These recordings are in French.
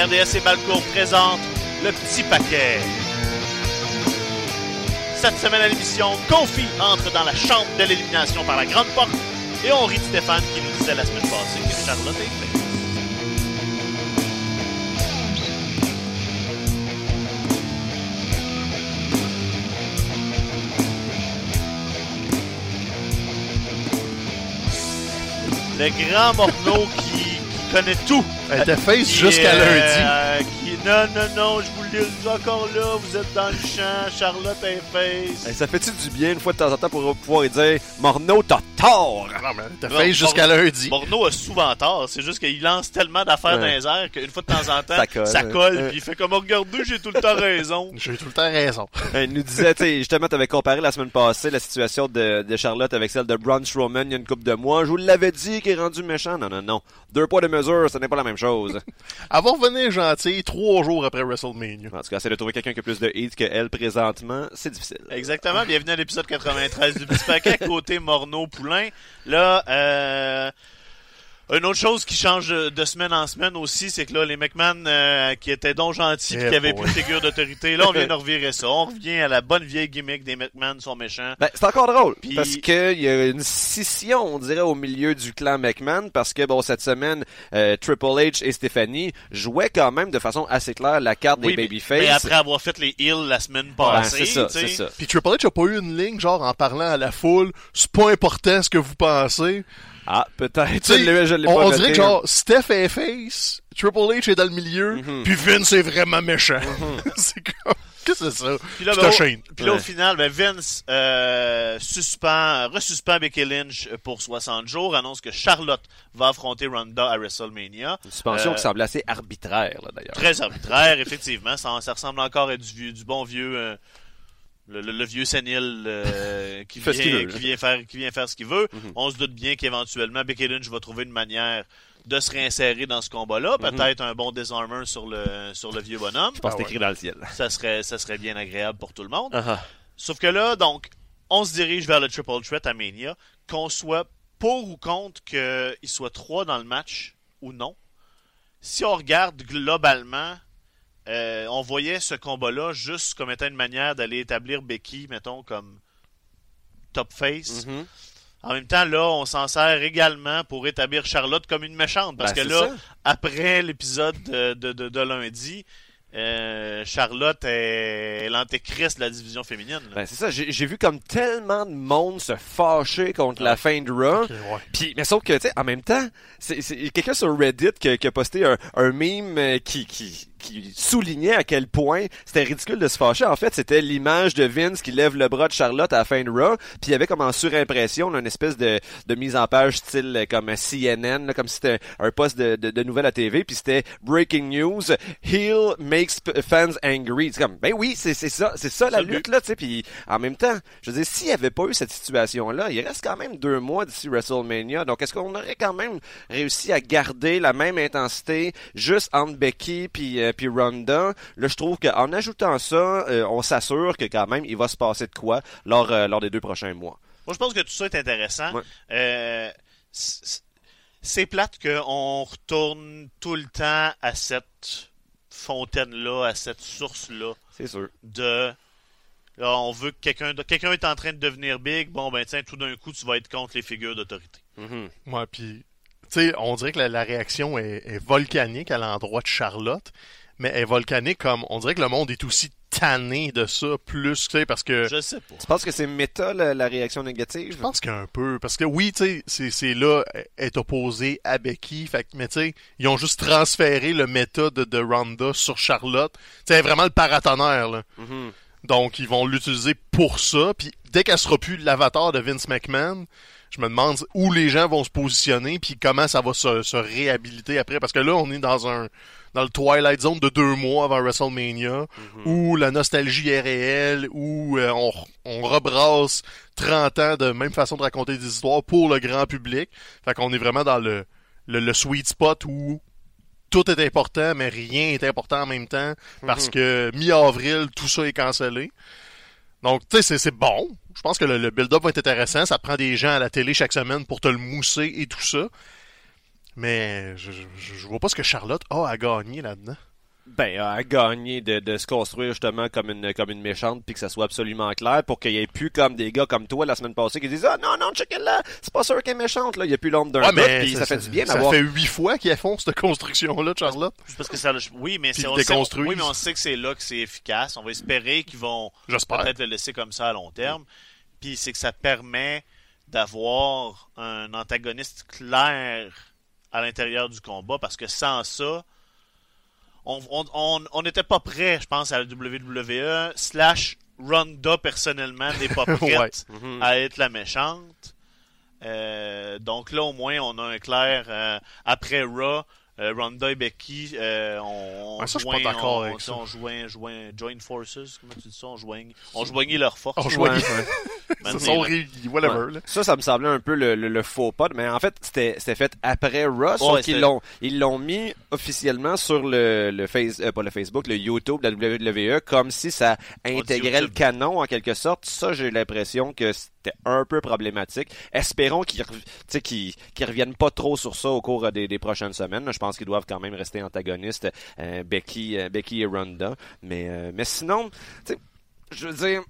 RDS et Balcourt présentent le petit paquet. Cette semaine à l'émission, Kofi entre dans la chambre de l'élimination par la grande porte et on rit de Stéphane qui nous disait la semaine passée que Charlotte est faite. Le grand Morneau qui connaît tout. Elle était face jusqu'à euh, lundi. qui- non, non, non, je vous dis encore là, vous êtes dans le champ, Charlotte est face. Hey, ça fait-tu du bien une fois de temps en temps pour pouvoir dire Morneau, t'as tort! Non, mais Non, face jusqu'à lundi. Morneau a souvent tort, c'est juste qu'il lance tellement d'affaires Ouais. dans les airs qu'une fois de temps en temps, Ça ça colle. colle, Ouais. puis il fait comme, oh, regardez, j'ai tout le temps raison. J'ai tout le temps raison. Euh, Il nous disait, tu sais, justement, t'avais comparé la semaine passée la situation de, de Charlotte avec celle de Braun Strowman il y a une couple de mois. Je vous l'avais dit qu'il est rendu méchant. Non, non, non. Deux poids de mesure, ce n'est pas la même chose. Elle va revenir gentille trois jours après WrestleMania. En tout cas, essayer de trouver quelqu'un qui a plus de hits que elle présentement, c'est difficile. Exactement, bienvenue à l'épisode 93 du Petit Paquet, côté Morneau-Poulain. Là, euh... Une autre chose qui change de semaine en semaine aussi, c'est que là, les McMahon euh, qui étaient donc gentils et Eh qui avaient boy. plus de figure d'autorité, là, on vient de revirer ça. On revient à la bonne vieille gimmick des McMahon sont méchants. Ben, c'est encore drôle. Puis- Parce que il y a une scission, on dirait, au milieu du clan McMahon. Parce que, bon, cette semaine, euh, Triple H et Stephanie jouaient quand même de façon assez claire la carte Oui, des mais- babyface. Mais après avoir fait les heels la semaine Ben, passée, c'est ça, c'est ça. Puis Triple H a pas eu une ligne, genre, en parlant à la foule, c'est pas important ce que vous pensez. Ah, peut-être. Tu sais, Je l'ai- je l'ai on, pas on noté, dirait que genre, Steph est face, Triple H est dans le milieu, Mhm. puis Vince est vraiment méchant. c'est comme, qu'est-ce que c'est ça? Puis là, ben, au- puis là, au final, ben, Vince euh, suspend, resuspend Becky Lynch pour 60 jours, annonce que Charlotte va affronter Ronda à WrestleMania. Une suspension Euh, qui semble assez arbitraire, là, d'ailleurs. Très arbitraire, effectivement. Ça, ça ressemble encore à du, vieux, du bon vieux... euh, le, le- le vieux sénile euh, qui, vient, veut, qui, vient faire, qui vient faire ce qu'il veut. Mhm. On se doute bien qu'éventuellement, Becky Lynch va trouver une manière de se réinsérer dans ce combat-là. Mhm. Peut-être un bon disarmer sur le, sur le vieux bonhomme. Je pense Ah que c'est ouais. écrit dans le ciel. Ça serait, ça serait bien agréable pour tout le monde. Ah ah. Sauf que là, donc, on se dirige vers le Triple Threat à Mania. Qu'on soit pour ou contre qu'il soit trois dans le match ou non. Si on regarde globalement, euh, on voyait ce combat-là juste comme étant une manière d'aller établir Becky, mettons, comme top face. Mhm. En même temps, là, on s'en sert également pour établir Charlotte comme une méchante. Parce Ben, que là, ça. après l'épisode de, de, de- de lundi, euh, Charlotte est l'antéchrist de la division féminine. Ben, c'est ça, j'ai vu comme tellement de monde se fâcher contre la fin de Raw. Ok, ouais. Puis, mais sauf que, tu sais, en même temps, c'est c'est- il y a quelqu'un sur Reddit qui, a- qui a posté un, un meme euh, qui, qui, qui soulignait à quel point c'était ridicule de se fâcher. En fait, c'était l'image de Vince qui lève le bras de Charlotte à la fin de Raw, puis il y avait comme en surimpression là, une espèce de, de mise en page style comme CNN, là, comme si c'était un poste de, de, de nouvelles à TV, puis c'était Breaking News, Heel makes fans angry. C'est comme, ben oui, c'est ça, c'est ça la lutte, là, tu sais, puis en même temps, je veux dire, s'il n'y avait pas eu cette situation-là, il reste quand même deux mois d'ici WrestleMania, donc est-ce qu'on aurait quand même réussi à garder la même intensité juste entre Becky puis euh, puis Ronda? Là, je trouve qu'en ajoutant ça, euh, on s'assure que quand même, il va se passer de quoi lors, euh, lors des deux prochains mois. Moi, je pense que tout ça est intéressant. Ouais. Euh, c'est plate qu'on retourne tout le temps à cette fontaine-là, à cette source-là C'est sûr. de... Là, on veut que quelqu'un quelqu'un est en train de devenir big, bon ben tiens, tout d'un coup, tu vas être contre les figures d'autorité. Mhm. Ouais, puis, tu sais, on dirait que la, la réaction est, est volcanique à l'endroit de Charlotte, mais elle est volcanique comme, on dirait que le monde est aussi tanné de ça, plus, tu sais, parce que... Je sais pas. Tu penses que c'est méta, la, la réaction négative? Je pense qu'un peu, parce que oui, tu sais, c'est- c'est là, est opposé à Becky, fait que, mais tu sais, ils ont juste transféré le méta de, de Ronda sur Charlotte. Tu sais, elle est vraiment le paratonnerre, là. Mhm. Donc, ils vont l'utiliser pour ça. Puis, dès qu'elle sera plus l'avatar de Vince McMahon, je me demande où les gens vont se positionner, puis comment ça va se, se réhabiliter après. Parce que là, on est dans un dans le Twilight Zone de deux mois avant WrestleMania, où la nostalgie est réelle, où euh, on, on rebrasse 30 ans de même façon de raconter des histoires pour le grand public. Fait qu'on est vraiment dans le, le, le sweet spot où tout est important, mais rien est important en même temps, parce Mhm. que mi-avril, tout ça est cancellé. Donc, tu sais, c'est- c'est bon. Je pense que le, le build-up va être intéressant. Ça prend des gens à la télé chaque semaine pour te le mousser et tout ça. Mais je, je, je vois pas ce que Charlotte a à gagner là-dedans. Ben, à gagner de, de se construire justement comme une comme une méchante puis que ça soit absolument clair pour qu'il y ait plus comme des gars comme toi la semaine passée qui disent ah non non check là c'est pas sûr qu'elle est méchante là il y a plus l'ombre d'un Ouais, puis ça, fait du bien Ça d'avoir fait huit fois qu'ils font cette construction-là, Charlotte. Juste parce que ça, oui, mais c'est, on sait, oui, mais on sait que c'est là que c'est efficace. On va espérer qu'ils vont peut-être le laisser comme ça à long terme. Puis c'est que ça permet d'avoir un antagoniste clair à l'intérieur du combat parce que sans ça, on on- on- on n'était pas prêt, je pense, à la WWE. Slash Ronda personnellement n'est pas prête Ouais. Mhm. à être la méchante. Euh, donc là, au moins, on a un clair. euh, après Raw, euh, Ronda et Becky, euh, on, on Ouais, ça, je suis joint- pas d'accord on, avec on- ça. on joint, joint, join forces, comment tu dis ça? On joigne, on joignait leurs forces. On Ouais, sont réunis, whatever. Ouais. là. Ça, ça me semblait un peu le, le- le faux pas, mais en fait, c'était c'était fait après Raw, sauf Ouais, qu'ils l'ont ils l'ont mis officiellement sur le, le face, euh, pas le Facebook, le YouTube de la WWE, comme si ça intégrait le canon en quelque sorte. Ça, j'ai l'impression que c'était un peu problématique. Espérons qu'ils sais, qu'ils qu'ils reviennent pas trop sur ça au cours des, des prochaines semaines. Je pense qu'ils doivent quand même rester antagonistes, euh, Becky, euh, Becky et Ronda. Mais, euh, mais sinon, tu sais, je veux dire,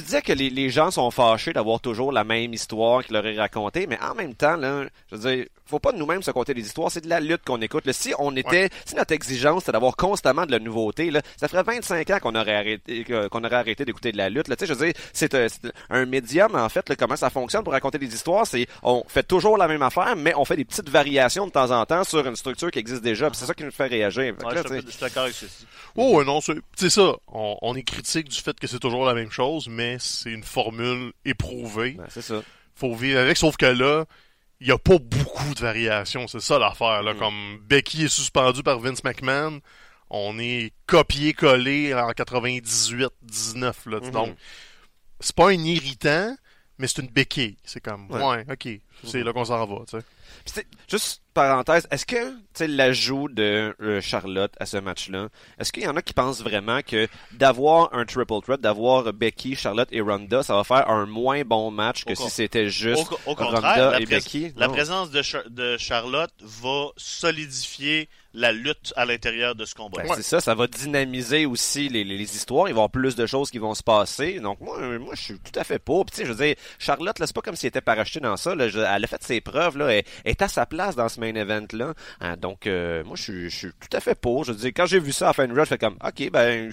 tu disais que les, les gens sont fâchés d'avoir toujours la même histoire qu'ils leur est racontée, mais en même temps, là, je veux dire, faut pas nous-mêmes se compter des histoires, c'est de la lutte qu'on écoute. là. Si on était, si notre exigence c'était d'avoir constamment de la nouveauté, là, ça ferait 25 ans qu'on aurait arrêté, qu'on aurait arrêté d'écouter de la lutte. Là. Tu sais, je veux dire, c'est un, c'est un médium en fait. Là, comment ça fonctionne pour raconter des histoires, c'est on fait toujours la même affaire, mais on fait des petites variations de temps en temps sur une structure qui existe déjà. C'est ça qui nous fait réagir. Ouais, là, je, suis- d'accord avec ceci. Oh, non, c'est c'est ça. On, on est critique du fait que c'est toujours la même chose, mais c'est une formule éprouvée. ben, c'est ça. Faut vivre avec, sauf que là, il y a pas beaucoup de variations. C'est ça l'affaire. Là. Mhm. Comme Becky est suspendu par Vince McMahon, on est copié-collé en 98-19. Là. Mhm. Donc, c'est pas un irritant, mais c'est une béquille. C'est comme, Ouais. ouais, ok, c'est là qu'on s'en va. tu sais. Juste parenthèse, est-ce que tu sais l'ajout de euh, Charlotte à ce match-là, est-ce qu'il y en a qui pensent vraiment que d'avoir un triple threat, d'avoir Becky, Charlotte et Ronda, ça va faire un moins bon match que Au si c'était juste Au, au Ronda la, et Becky? la Non. présence de, Char- de Charlotte va solidifier la lutte à l'intérieur de ce combat. Ben, C'est ça, ça va dynamiser aussi les, les, les histoires. Il va y avoir plus de choses qui vont se passer. Donc moi, moi je suis tout à fait pour. Puis tu sais, je veux dire, Charlotte, là, c'est pas comme si elle était parachetée dans ça. Là. Je- elle a fait ses preuves. Là. Elle est à sa place dans ce main event-là. Hein, donc euh, moi, je suis, je suis tout à fait pour. Je veux dire, quand j'ai vu ça à fin de je fais comme, ok, ben,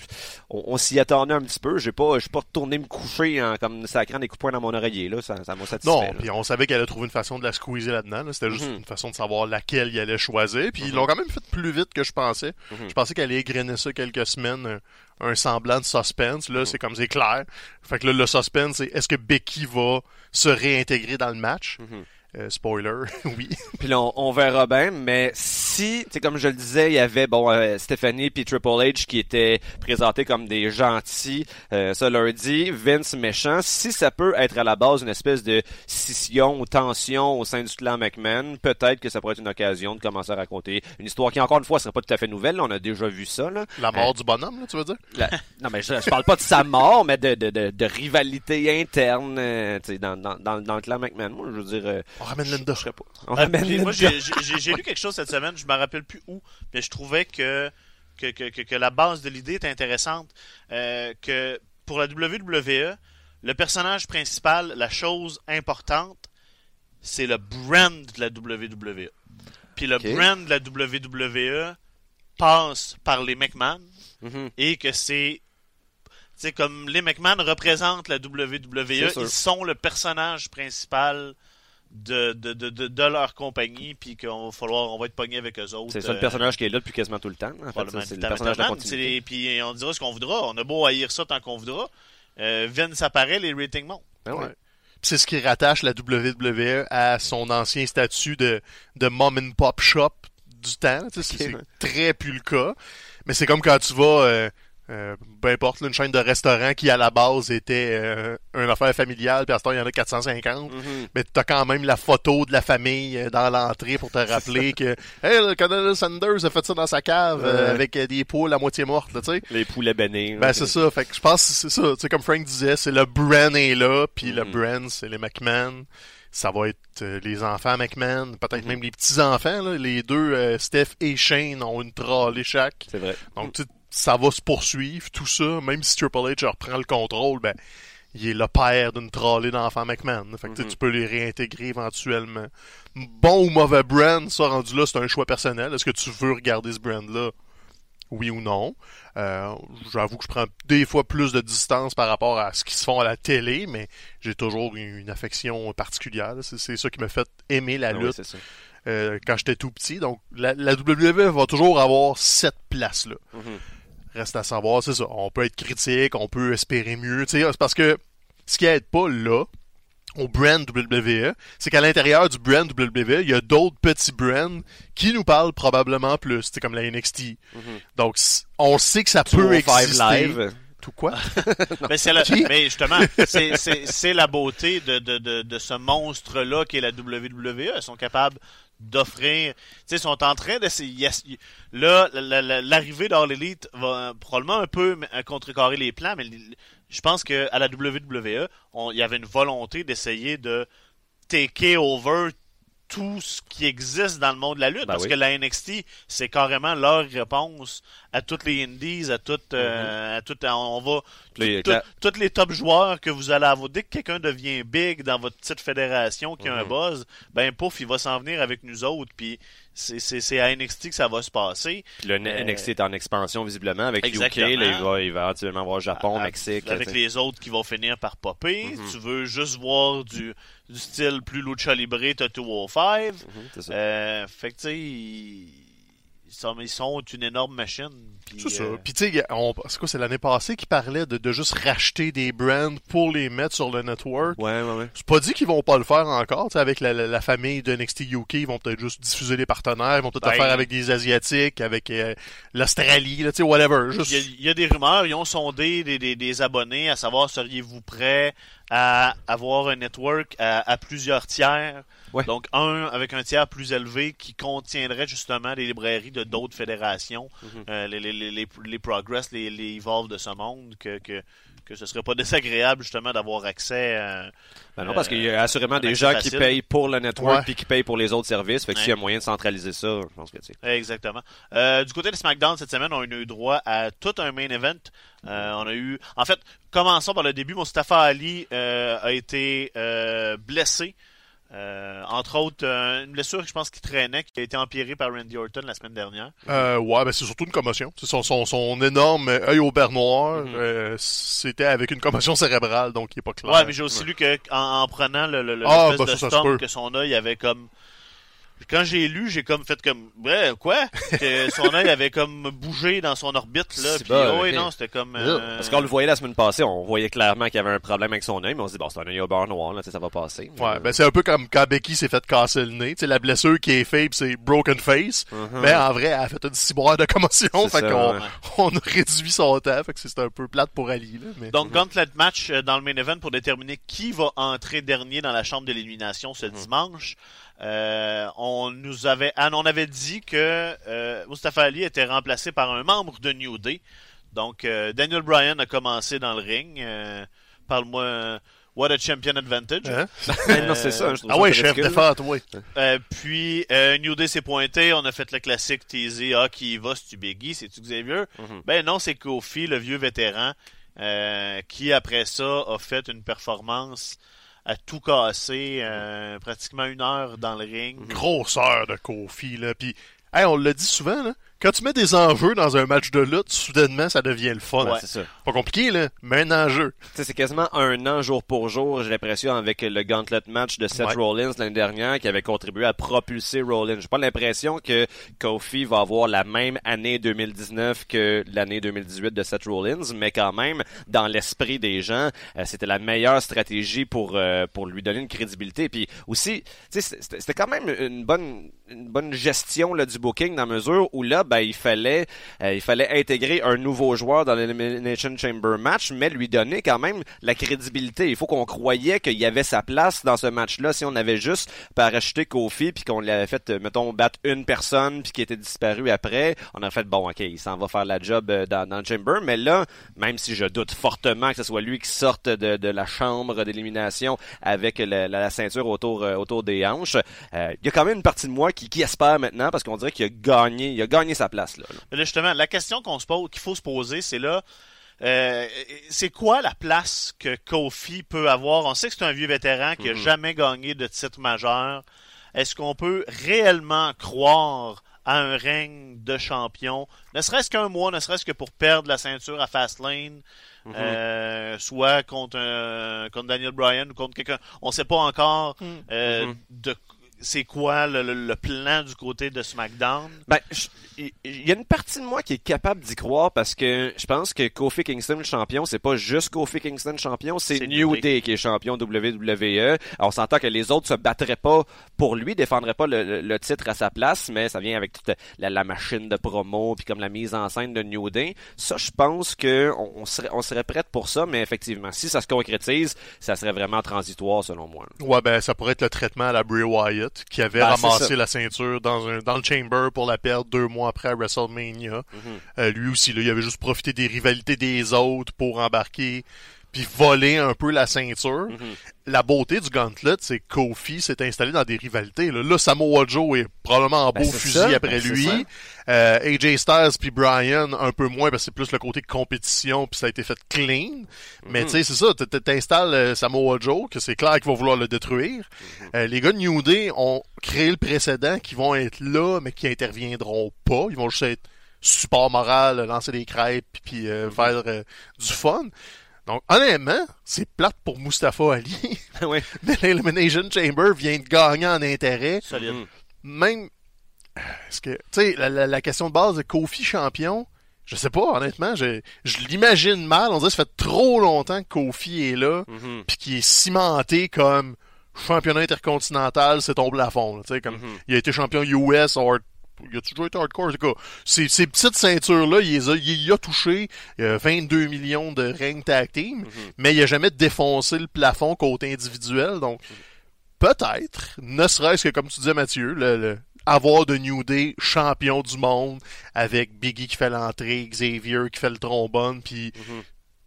on, on s'y attendait un petit peu. J'ai pas, je suis pas retourné me coucher en, comme sacrant des coups de poing dans mon oreiller. Là. Ça, ça m'a satisfait. Non, puis on savait qu'elle allait trouver une façon de la squeezer là-dedans. là. C'était juste Mhm. une façon de savoir laquelle il allait choisir. Puis ils Mhm. l'ont quand même fait plus vite que je pensais. Mhm. Je pensais qu'elle allait égrener ça quelques semaines, un, semblant de suspense. Là, c'est comme c'est clair. Fait que là, le suspense, c'est est-ce que Becky va se réintégrer dans le match? Euh, spoiler, oui. Puis là, on, on verra bien, mais si, tu sais, comme je le disais, il y avait, bon, euh, Stephanie puis Triple H qui étaient présentés comme des gentils, euh, ça leur dit, Vince méchant, si ça peut être à la base une espèce de scission ou tension au sein du clan McMahon, peut-être que ça pourrait être une occasion de commencer à raconter une histoire qui, encore une fois, serait pas tout à fait nouvelle, là, on a déjà vu ça, là. La mort du bonhomme, là, tu veux dire? La- Non, mais je, je parle pas de sa mort, mais de, de, de, de rivalité interne, euh, tu sais, dans, dans, dans, dans le clan McMahon. Moi, je veux dire, euh, On ramène Linda. je serais pas. On ramène puis moi, Linda. j'ai- lu quelque chose cette semaine, je me rappelle plus où, mais je trouvais que, que, que, que- que la base de l'idée est intéressante. Euh, que pour la WWE, le personnage principal, la chose importante, c'est le brand de la WWE. Puis le brand de la WWE passe par les McMahon Mhm. et que c'est tu sais comme les McMahon représentent la WWE, ils sont le personnage principal de, de, de, de, de leur compagnie puis qu'on va falloir on va être pogné avec eux autres. C'est ça le personnage qui est là depuis quasiment tout le temps. En fait, probablement c'est le personnage de Puis on dira ce qu'on voudra. On a beau haïr ça tant qu'on voudra. Euh, Vince apparaît, les ratings montent. Ben ouais. Ouais. Puis c'est ce qui rattache la WWE à son ancien statut de, de mom and pop shop du temps. Tu sais, Ok, c'est très plus le cas. Mais c'est comme quand tu vas, euh, euh, peu importe, là, une chaîne de restaurants qui à la base était euh, une affaire familiale, puis à ce temps il y en a 450. Mhm. Mais t'as quand même la photo de la famille euh, dans l'entrée pour te rappeler que Hey, le Colonel Sanders a fait ça dans sa cave euh, avec euh, des poules à moitié mortes, là, tu sais. Les poulets bénis. Ben c'est ça, fait que je pense que c'est ça, tu sais comme Frank disait, c'est le brand est là, puis le Mhm. brand c'est les McMahon. ça va être euh, les enfants McMahon, peut-être Mhm. même les petits-enfants. là. Les deux, euh, Steph et Shane, ont une trolley chaque. C'est vrai. Donc, tu ça va se poursuivre, tout ça. Même si Triple H reprend le contrôle, ben, il est le père d'une trolley d'enfants McMahon. Fait que Mhm. tu peux les réintégrer éventuellement. Bon ou mauvais brand, ça rendu là, c'est un choix personnel. Est-ce que tu veux regarder ce brand-là? Oui ou non. Euh, J'avoue que je prends des fois plus de distance par rapport à ce qui se font à la télé, mais j'ai toujours une, affection particulière. C'est ça qui m'a fait aimer la Ah lutte euh, quand j'étais tout petit. Donc, la, la WWE va toujours avoir cette place-là. Mhm. Reste à savoir, c'est ça. On peut être critique, on peut espérer mieux. tu sais, C'est parce que ce qui aide pas là, au brand WWE, c'est qu'à l'intérieur du brand WWE, il y a d'autres petits brands qui nous parlent probablement plus, c'est comme la NXT. Mhm. Donc, on sait que ça peut 205 exister. Live. Tout quoi? Mais, la- justement, c'est- c'est c'est la beauté de, de, de, de ce monstre-là qui est la WWE. Ils sont capables d'offrir. Tu sais, ils sont en train d'essayer. Là, la- la- l'arrivée d'All Elite va euh, probablement un peu euh, contrecarrer les plans, mais je pense qu'à la WWE, il y avait une volonté d'essayer de taker over tout ce qui existe dans le monde de la lutte. Ben parce oui. que la NXT, c'est carrément leur réponse à toutes les indies, à toutes, euh, à toutes, on va, Les- tout- la- tous les top joueurs que vous allez avoir. Dès que quelqu'un devient big dans votre petite fédération qui a un Mhm. buzz, ben pouf, il va s'en venir avec nous autres. Puis c'est- c'est c'est à NXT que ça va se passer. Puis le Euh, NXT est en expansion visiblement avec Exactement. UK. Là, il, va, il va éventuellement avoir Japon, À- Mexique. Avec les autres qui vont finir par popper. Mhm. Tu veux juste voir du, du style plus lucha libre, t'as 205. Mhm, c'est ça. Euh, fait que tu sais, sont, ils sont une énorme machine. puis, C'est ça. euh, Puis tu sais, on- c'est quoi, c'est l'année passée qu'ils parlaient de, de juste racheter des brands pour les mettre sur le network. Ouais, ouais, ouais. C'est pas dit qu'ils vont pas le faire encore. tu sais, avec la, la, la famille de NXT UK, ils vont peut-être juste diffuser les partenaires. Ils vont peut-être Ben, le faire avec des Asiatiques, avec euh, l'Australie, là, tu sais, whatever. Juste... Il y, a, il y a des rumeurs, ils ont sondé des, des, des abonnés à savoir seriez-vous prêts à avoir un network à, à plusieurs tiers. Ouais. Donc un avec un tiers plus élevé qui contiendrait justement les librairies de d'autres fédérations, Mhm. euh, les, les, les, les, les Progress, les, les Evolve de ce monde, que, que, que ce serait pas désagréable justement d'avoir accès à... Ben non, parce Euh, qu'il y a assurément un des gens qui payent pour le network Ouais. puis qui payent pour les autres services. Fait que Ouais. s'il y a moyen de centraliser ça, je pense que tu sais. Exactement. Euh, du côté de SmackDown cette semaine, on a eu droit à tout un main event. Euh, on a eu, en fait, commençons par le début. Mustafa Ali euh, a été euh, blessé. Euh, entre autres, euh, une blessure que je pense qu'il traînait, qui a été empirée par Randy Orton la semaine dernière. Euh, ouais, ben c'est surtout une commotion. C'est son, son, son énorme œil au beurre noir, Mhm. c'était avec une commotion cérébrale, donc il est pas clair. Ouais, mais j'ai aussi lu que en, en prenant le, le, le Ah, bah, de ça, ça que son œil avait comme quand j'ai lu, j'ai comme fait comme ouais quoi? Que son œil avait comme bougé dans son orbite là, C'est puis bon, oh, ouais, non, c'était comme euh, Parce qu'on le voyait la semaine passée, on voyait clairement qu'il y avait un problème avec son œil, mais on se dit, bon, c'est un œil au beurre noir, là, tu sais, ça va passer. Ouais, ben c'est un peu comme quand Becky s'est fait casser le nez. Tu sais, la blessure qui est faite, c'est broken face. Mhm. Mais en vrai, elle a fait une ciboire de commotion. Fait qu'on ouais. on a réduit son temps. Fait que c'est un peu plate pour Ali. Là, mais... Donc, gauntlet match euh, dans le main event pour déterminer qui va entrer dernier dans la chambre d'élimination ce dimanche. Euh, on nous avait, ah, on avait dit que euh, Mustafa Ali était remplacé par un membre de New Day. Donc, euh, Daniel Bryan a commencé dans le ring. Euh, Parle-moi, what a champion advantage. Hein? Ben non, c'est ça. je Ah ça ouais, chef fête, oui. Euh, puis, euh, New Day s'est pointé. On a fait le classique teasé. Ah, qui y va, c'est-tu Biggie, c'est-tu Xavier? Mhm. Ben non, c'est Kofi, le vieux vétéran, euh, qui après ça a fait une performance à tout casser, euh, pratiquement une heure dans le ring. Grosseur de Kofi, là. Puis, on l'a dit souvent, là. Quand tu mets des enjeux dans un match de lutte, soudainement, ça devient le fun. Ouais, c'est ça. Pas compliqué, là, mais un enjeu. Tu sais, c'est quasiment un an jour pour jour, j'ai l'impression, avec le gauntlet match de Seth Ouais. Rollins l'année dernière, qui avait contribué à propulser Rollins. J'ai pas l'impression que Kofi va avoir la même année 2019 que l'année 2018 de Seth Rollins, mais quand même, dans l'esprit des gens, euh, c'était la meilleure stratégie pour euh, pour lui donner une crédibilité. Puis aussi, c'était c'était quand même une bonne une bonne gestion là, du booking dans la mesure où là, ben ben, il fallait, euh, il fallait intégrer un nouveau joueur dans l'Elimination Chamber match, mais lui donner quand même la crédibilité. Il faut qu'on croyait qu'il y avait sa place dans ce match-là. Si on avait juste parachuté Kofi puis qu'on l'avait fait, euh, mettons, battre une personne puis qui était disparu après, on aurait fait bon, ok, il s'en va faire la job euh, dans, dans le Chamber. Mais là, même si je doute fortement que ce soit lui qui sorte de, la chambre d'élimination avec la, ceinture autour, autour des hanches, il y a quand même une partie de moi qui, qui espère maintenant parce qu'on dirait qu'il a gagné, il a gagné place là. là. justement, la question qu'on se pose, qu'il faut se poser, c'est là. Euh, c'est quoi la place que Kofi peut avoir? On sait que c'est un vieux vétéran qui n'a Mhm. jamais gagné de titre majeur. Est-ce qu'on peut réellement croire à un règne de champion, ne serait-ce qu'un mois, ne serait-ce que pour perdre la ceinture à Fastlane, Mhm. euh, soit contre, un- contre Daniel Bryan ou contre quelqu'un. On ne sait pas encore euh, Mhm. de c'est quoi le, le- le plan du côté de SmackDown? Ben, il y a une partie de moi qui est capable d'y croire parce que je pense que Kofi Kingston le champion, c'est pas juste Kofi Kingston champion, c'est New Day. qui est champion WWE. Alors, on s'entend que les autres se battraient pas pour lui, défendraient pas le, le- le titre à sa place, mais ça vient avec toute la, la machine de promo puis comme la mise en scène de New Day. Ça, je pense que on, on serait on serait prête pour ça, mais effectivement, si ça se concrétise, ça serait vraiment transitoire selon moi. Ouais, ben ça pourrait être le traitement à la Bray Wyatt, qui avait Ben, ramassé la ceinture dans, un, dans le Chamber pour la perdre deux mois après à WrestleMania. Mhm. Euh, lui aussi, là, il avait juste profité des rivalités des autres pour embarquer puis voler un peu la ceinture. Mhm. La beauté du gauntlet, c'est que Kofi s'est installé dans des rivalités. Là, là Samoa Joe est probablement en Ben, beau fusil ça. après Ben, lui. Euh, AJ Styles puis Brian un peu moins parce que c'est plus le côté compétition puis ça a été fait clean. Mais Mhm. tu sais, c'est ça, t'installes euh, Samoa Joe, que c'est clair qu'il va vouloir le détruire. Mhm. Euh, les gars de New Day ont créé le précédent qui vont être là, mais qui interviendront pas. Ils vont juste être support moral, lancer des crêpes puis euh, faire euh, du fun. Donc, honnêtement, c'est plate pour Mustafa Ali. ouais. mais l'Elimination Chamber vient de gagner en intérêt. Solide. Mhm. Même, est-ce que, tu sais, la, la- la question de base de Kofi champion, je sais pas, honnêtement, je, je l'imagine mal. On dirait que ça fait trop longtemps que Kofi est là, Mhm. puis qu'il est cimenté comme championnat intercontinental, c'est ton plafond. Tu sais, comme Mhm. il a été champion US, or, il a toujours été hardcore. En tout cas, ces, ces petites ceintures-là, il, les a, il y a touché euh, 22 millions de règnes tag team, Mhm. mais il a jamais défoncé le plafond côté individuel. Donc, peut-être, ne serait-ce que, comme tu disais, Mathieu, le, le- avoir de New Day champion du monde avec Biggie qui fait l'entrée, Xavier qui fait le trombone, puis Mhm.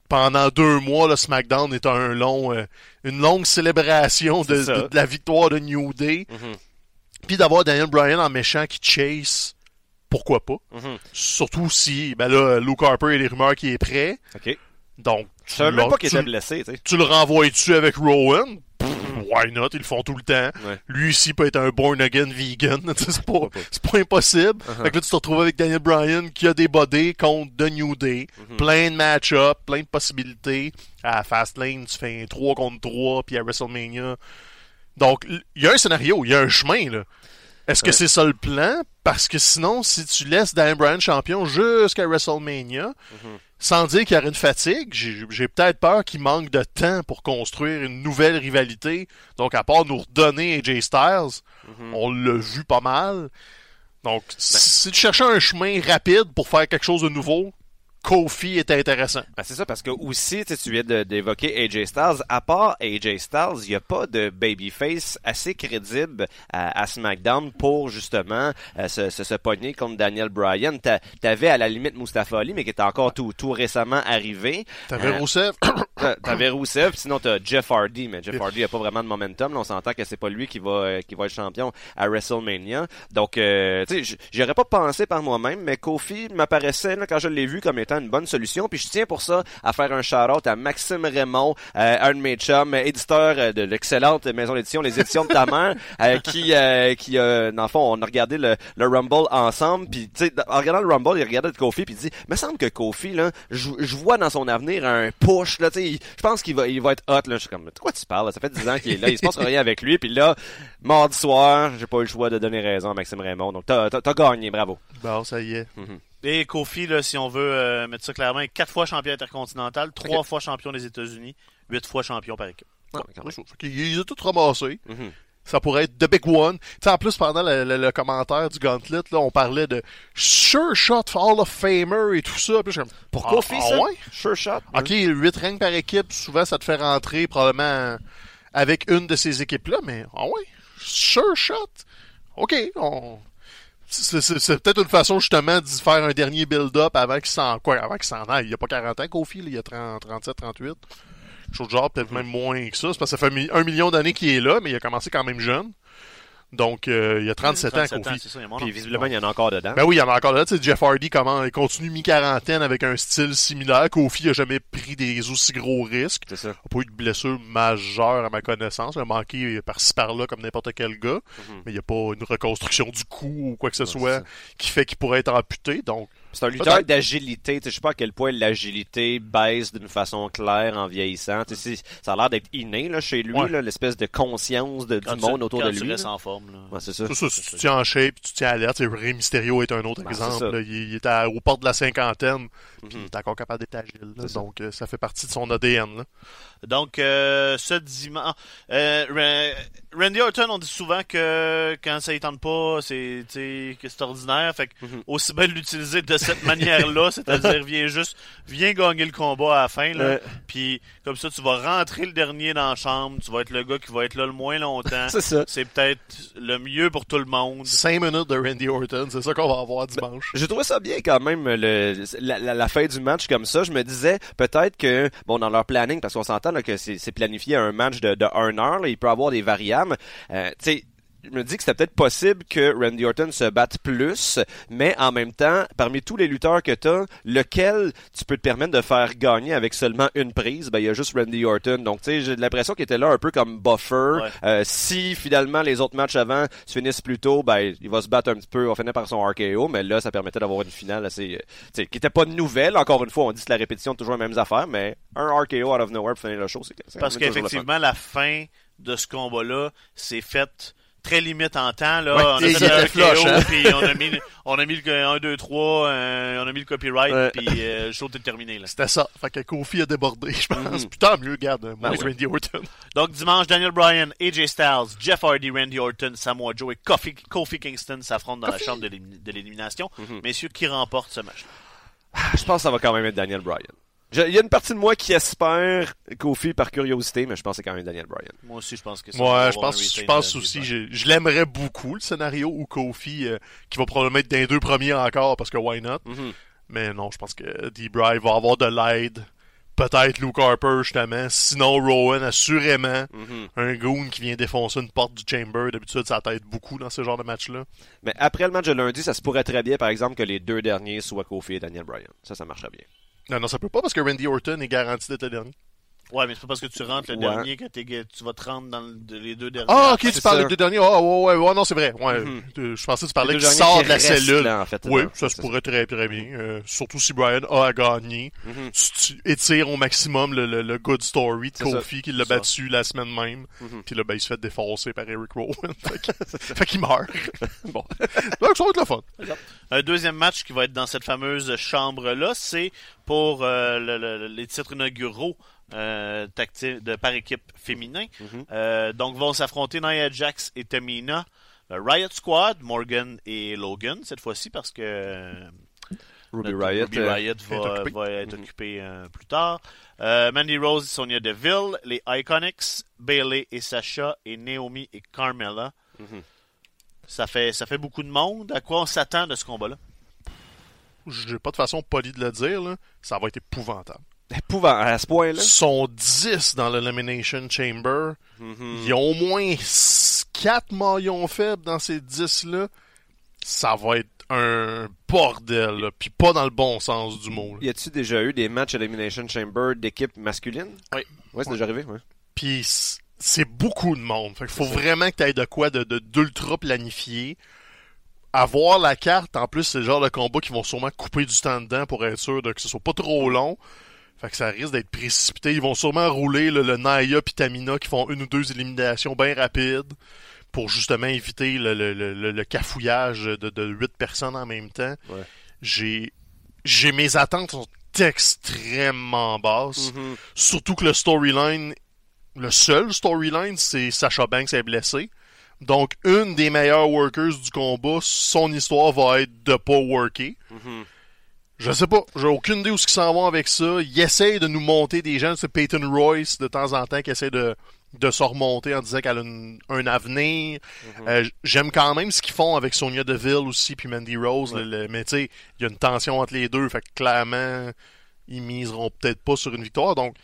pendant deux mois, le SmackDown est un long, euh, une longue célébration de la victoire de New Day, Mhm. Puis d'avoir Daniel Bryan en méchant qui chase, pourquoi pas? Mhm. Surtout si, ben là, Luke Harper et les rumeurs qui est prêt, OK. donc même pas qu'il tu- était blessé, tu tu le renvoies-tu avec Rowan? Pff, Why not? Ils le font tout le temps. Ouais. Lui aussi peut être un born again vegan. C'est pas, pas? impossible. Uh-huh. Fait que là, tu te retrouves avec Daniel Bryan qui a des body contre The New Day. Mhm. Plein de match-up, plein de possibilités. À Fastlane, tu fais un 3 contre 3, puis à WrestleMania. Donc, il y a un scénario, il y a un chemin, là. Est-ce que Ouais. c'est ça le plan? Parce que sinon, si tu laisses Daniel Bryan champion jusqu'à WrestleMania, Mhm. sans dire qu'il y aurait une fatigue, j'ai peut-être peur qu'il manque de temps pour construire une nouvelle rivalité. Donc, à part nous redonner AJ Styles, Mhm. on l'a vu pas mal. Donc, si tu cherchais un chemin rapide pour faire quelque chose de nouveau, Kofi est intéressant. Ben, c'est ça, parce que aussi, tu sais, tu viens d'évoquer AJ Styles. À part AJ Styles, il n'y a pas de babyface assez crédible à, à SmackDown pour justement euh, se, se, se pogner contre Daniel Bryan. T'a- T'avais à la limite Mustafa Ali, mais qui était encore tout, tout récemment arrivé. T'avais Euh, Rousseff, T'a- T'avais Rousseff, sinon t'as Jeff Hardy, mais Jeff. Hardy a pas vraiment de momentum. Là, on s'entend que c'est pas lui qui va euh, qui va être champion à WrestleMania. Donc, euh, tu sais, j- j'y aurais pas pensé par moi-même, mais Kofi m'apparaissait quand je l'ai vu comme étant une bonne solution. Puis je tiens pour ça à faire un shout-out à Maxime Raymond, euh, un de mes chums, éditeur euh, de l'excellente maison d'édition Les Éditions de ta mère, euh, qui euh, qui dans le fond, on a regardé le, le Rumble ensemble. Puis tu sais, en regardant le Rumble, il regardait Kofi puis il dit, me semble que Kofi là, je vois dans son avenir un push là, tu sais, je pense qu'il va il va être hot là. Je suis comme, de quoi tu parles là? Ça fait 10 ans qu'il est là, il se passe rien avec lui. Puis là, mardi soir, j'ai pas eu le choix de donner raison à Maxime Raymond. Donc t'as gagné, bravo. bon, ça y est. Et Kofi, là, si on veut euh, mettre ça clairement, est quatre fois champion intercontinental, trois fois champion des États-Unis, huit fois champion par équipe. Quand même. Fait qu'il- Il les a tous ramassés. Mhm. Ça pourrait être The Big One. En plus, pendant le, le- le commentaire du Gauntlet, là, on parlait de Sure Shot Hall of Famer et tout ça. Puis comme, Pour Ah, Kofi, ah ça? ouais? Sure shot. OK, 8 règnes par équipe, souvent ça te fait rentrer probablement avec une de ces équipes-là, mais ah ouais, sure shot. OK, on... c'est, peut-être une façon justement d'y faire un dernier build-up avant qu'il s'en s'en aille. Il n'y a pas 40 ans, Kofi, il y a 30, 37, 38. Chose du genre, peut-être même moins que ça. C'est parce que ça fait un million d'années qu'il est là, mais il a commencé quand même jeune. Donc, euh, il y a 37, ans, Kofi. c'est ça, il y a mon Puis visiblement, il y en a encore dedans. Ben oui, il y en a encore là. Tu sais, Jeff Hardy comment, il continue mi-quarantaine avec un style similaire. Kofi a jamais pris des aussi gros risques. C'est ça. Il n'a pas eu de blessure majeure à ma connaissance. Il a manqué par-ci par-là comme n'importe quel gars. Mais il n'y a pas une reconstruction du cou ou quoi que ce Ouais, soit qui fait qu'il pourrait être amputé. Donc, C'est un lutteur d'agilité. Je sais pas à quel point l'agilité baisse d'une façon claire en vieillissant. Ça a l'air d'être inné là, chez lui, Ouais. l'espèce de conscience de, Quand du tu- monde autour quand de tu lui. restes en forme, là. Ouais, c'est ça. si tu te tiens en shape, tu te tiens alerte. Tu sais, Rey Mysterio est un autre Ben, exemple. Il, il est à, aux portes de la cinquantaine. Puis Mhm. il est encore capable d'être agile. là. C'est ça. Donc, euh, ça fait partie de son ADN. là. Donc, euh, ce dimanche... Euh, Randy Orton, on dit souvent que quand ça ne tente pas, c'est que c'est ordinaire. Fait que Mhm. aussi bien l'utiliser de cette manière-là, c'est-à-dire viens juste, viens gagner le combat à la fin. Là. Ouais. Puis comme ça, tu vas rentrer le dernier dans la chambre. Tu vas être le gars qui va être là le moins longtemps. C'est ça. C'est peut-être le mieux pour tout le monde. 5 minutes de Randy Orton, c'est ça qu'on va avoir dimanche. J'ai trouvé ça bien quand même le, la, la- la fin du match comme ça. Je me disais peut-être que bon dans leur planning parce qu'on s'entend là, que c'est c'est planifié un match de, de 1 heure, là, il peut avoir des variables. Euh, tu sais je me dis que c'était peut-être possible que Randy Orton se batte plus, mais en même temps, parmi tous les lutteurs que tu as, lequel tu peux te permettre de faire gagner avec seulement une prise, ben il y a juste Randy Orton. Donc tu sais, j'ai l'impression qu'il était là un peu comme buffer. Ouais. Euh, si finalement les autres matchs avant se finissent plus tôt, ben il va se battre un petit peu, on finit par son RKO, mais là ça permettait d'avoir une finale assez euh, tu sais, qui était pas nouvelle. Encore une fois, on dit que la répétition toujours les mêmes affaires, mais un RKO out of nowhere pour finir le show, c'est Parce qu'effectivement, la fin de ce combat-là s'est faite très limite en temps. Là. Ouais, on a fait un flush, KO, hein. puis on a mis, on a mis le 1, 2, 3, euh, on a mis le copyright, Ouais. puis euh, le show était terminé. Là. C'était ça. Fait que Kofi a débordé, je pense. Mhm. Puis tant mieux, regarde, moi, Ben ouais. Randy Orton. Donc dimanche, Daniel Bryan, AJ Styles, Jeff Hardy, Randy Orton, Samoa Joe et Kofi, Kofi Kingston s'affrontent dans la chambre de l'élim- de l'élimination. Mhm. Messieurs, qui remporte ce match? Je pense que ça va quand même être Daniel Bryan. Il y a une partie de moi qui espère Kofi par curiosité, mais je pense que c'est quand même Daniel Bryan. Moi aussi, je pense que va Ouais, je pense, je pense aussi, je, je l'aimerais beaucoup, le scénario où Kofi, euh, qui va probablement être dans les deux premiers encore, parce que why not? Mhm. Mais non, je pense que D-Bry va avoir de l'aide. Peut-être Luke Harper, justement. Sinon, Rowan, assurément. Mhm. Un goon qui vient défoncer une porte du Chamber. D'habitude, ça t'aide beaucoup dans ce genre de match-là. Mais après le match de lundi, ça se pourrait très bien, par exemple, que les deux derniers soient Kofi et Daniel Bryan. Ça, ça marcherait bien. Non, non, ça peut pas parce que Randy Orton est garanti d'être le dernier. Ouais, mais c'est pas parce que tu rentres le Ouais. dernier que t'es- tu vas te rendre dans le- les deux derniers. Ah, ok, tu ça. des deux derniers. Ah, ouais, ouais, ouais, non, c'est vrai. Ouais, Mhm. je pensais que tu parlais Les qu'il sort de la cellule. là, en fait, Oui, ça se pourrait très très bien. Euh, surtout si Brian a à gagner. Mhm. Si tu étires au maximum le, le, le good story de. Kofi qui l'a battu la semaine même. Mhm. Puis là, ben, il se fait défoncer par Eric Rowan. fait que- fait qu'il meurt. Bon. Donc, ça va être le fun. Un deuxième match qui va être dans cette fameuse chambre-là, c'est pour euh, le- le- les titres inauguraux euh, tacti- de par équipe féminin. Mhm. Euh, donc vont s'affronter Nia Jax et Tamina. Le Riot Squad, Morgan et Logan, cette fois-ci, parce que euh, Ruby Riot. Ruby euh, Riot va, être Mhm. occupé euh, plus tard. Euh, Mandy Rose et Sonia Deville, les Iconics, Bailey et Sasha, et Naomi et Carmella. Mhm. Ça fait, ça fait beaucoup de monde. À quoi on s'attend de ce combat-là? J'ai pas de façon polie de le dire, là. Ça va être épouvantable. Épouvant, à ce point-là. Ils sont 10 dans l'Elimination Chamber. Mhm. Il y a au moins 4 maillons faibles dans ces 10-là. Ça va être un bordel, là. Puis pas dans le bon sens du mot. là. Y a-tu déjà eu des matchs Elimination Chamber d'équipe masculine? Oui. Ouais, c'est déjà arrivé, ouais. Puis c'est beaucoup de monde. Fait qu'il faut vraiment que tu aies de quoi de de- d'ultra planifié. Avoir la carte, en plus, c'est le genre de combat qui vont sûrement couper du temps dedans pour être sûr de que ce soit pas trop long. Fait que ça risque d'être précipité. Ils vont sûrement rouler le, le Naya puis Tamina qui font une ou deux éliminations bien rapides pour justement éviter le, le, le, le- le cafouillage de, de 8 personnes en même temps. Ouais. J'ai j'ai mes attentes sont extrêmement basses. Mhm. Surtout que le storyline, le seul storyline, c'est Sacha Banks est blessé. Donc, une des meilleures workers du combat, son histoire va être de pas worker. Mhm. Je sais pas, j'ai aucune idée où ce qu'ils s'en vont avec ça. Ils essayent de nous monter des gens, c'est Peyton Royce de temps en temps qui essaie de, de se remonter en disant qu'elle a une- un avenir. Mhm. Euh, J'aime quand même ce qu'ils font avec Sonia Deville aussi puis Mandy Rose, Ouais. le- le- mais tu sais, il y a une tension entre les deux, fait que clairement, ils miseront peut-être pas sur une victoire. Donc,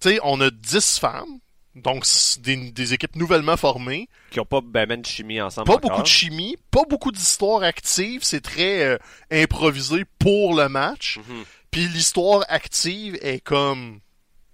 tu sais, on a 10 femmes, donc des, des équipes nouvellement formées. Qui ont pas ben, ben de chimie ensemble Pas encore. beaucoup de chimie, pas beaucoup d'histoires actives, c'est très euh, improvisé pour le match. Mhm. Puis l'histoire active est comme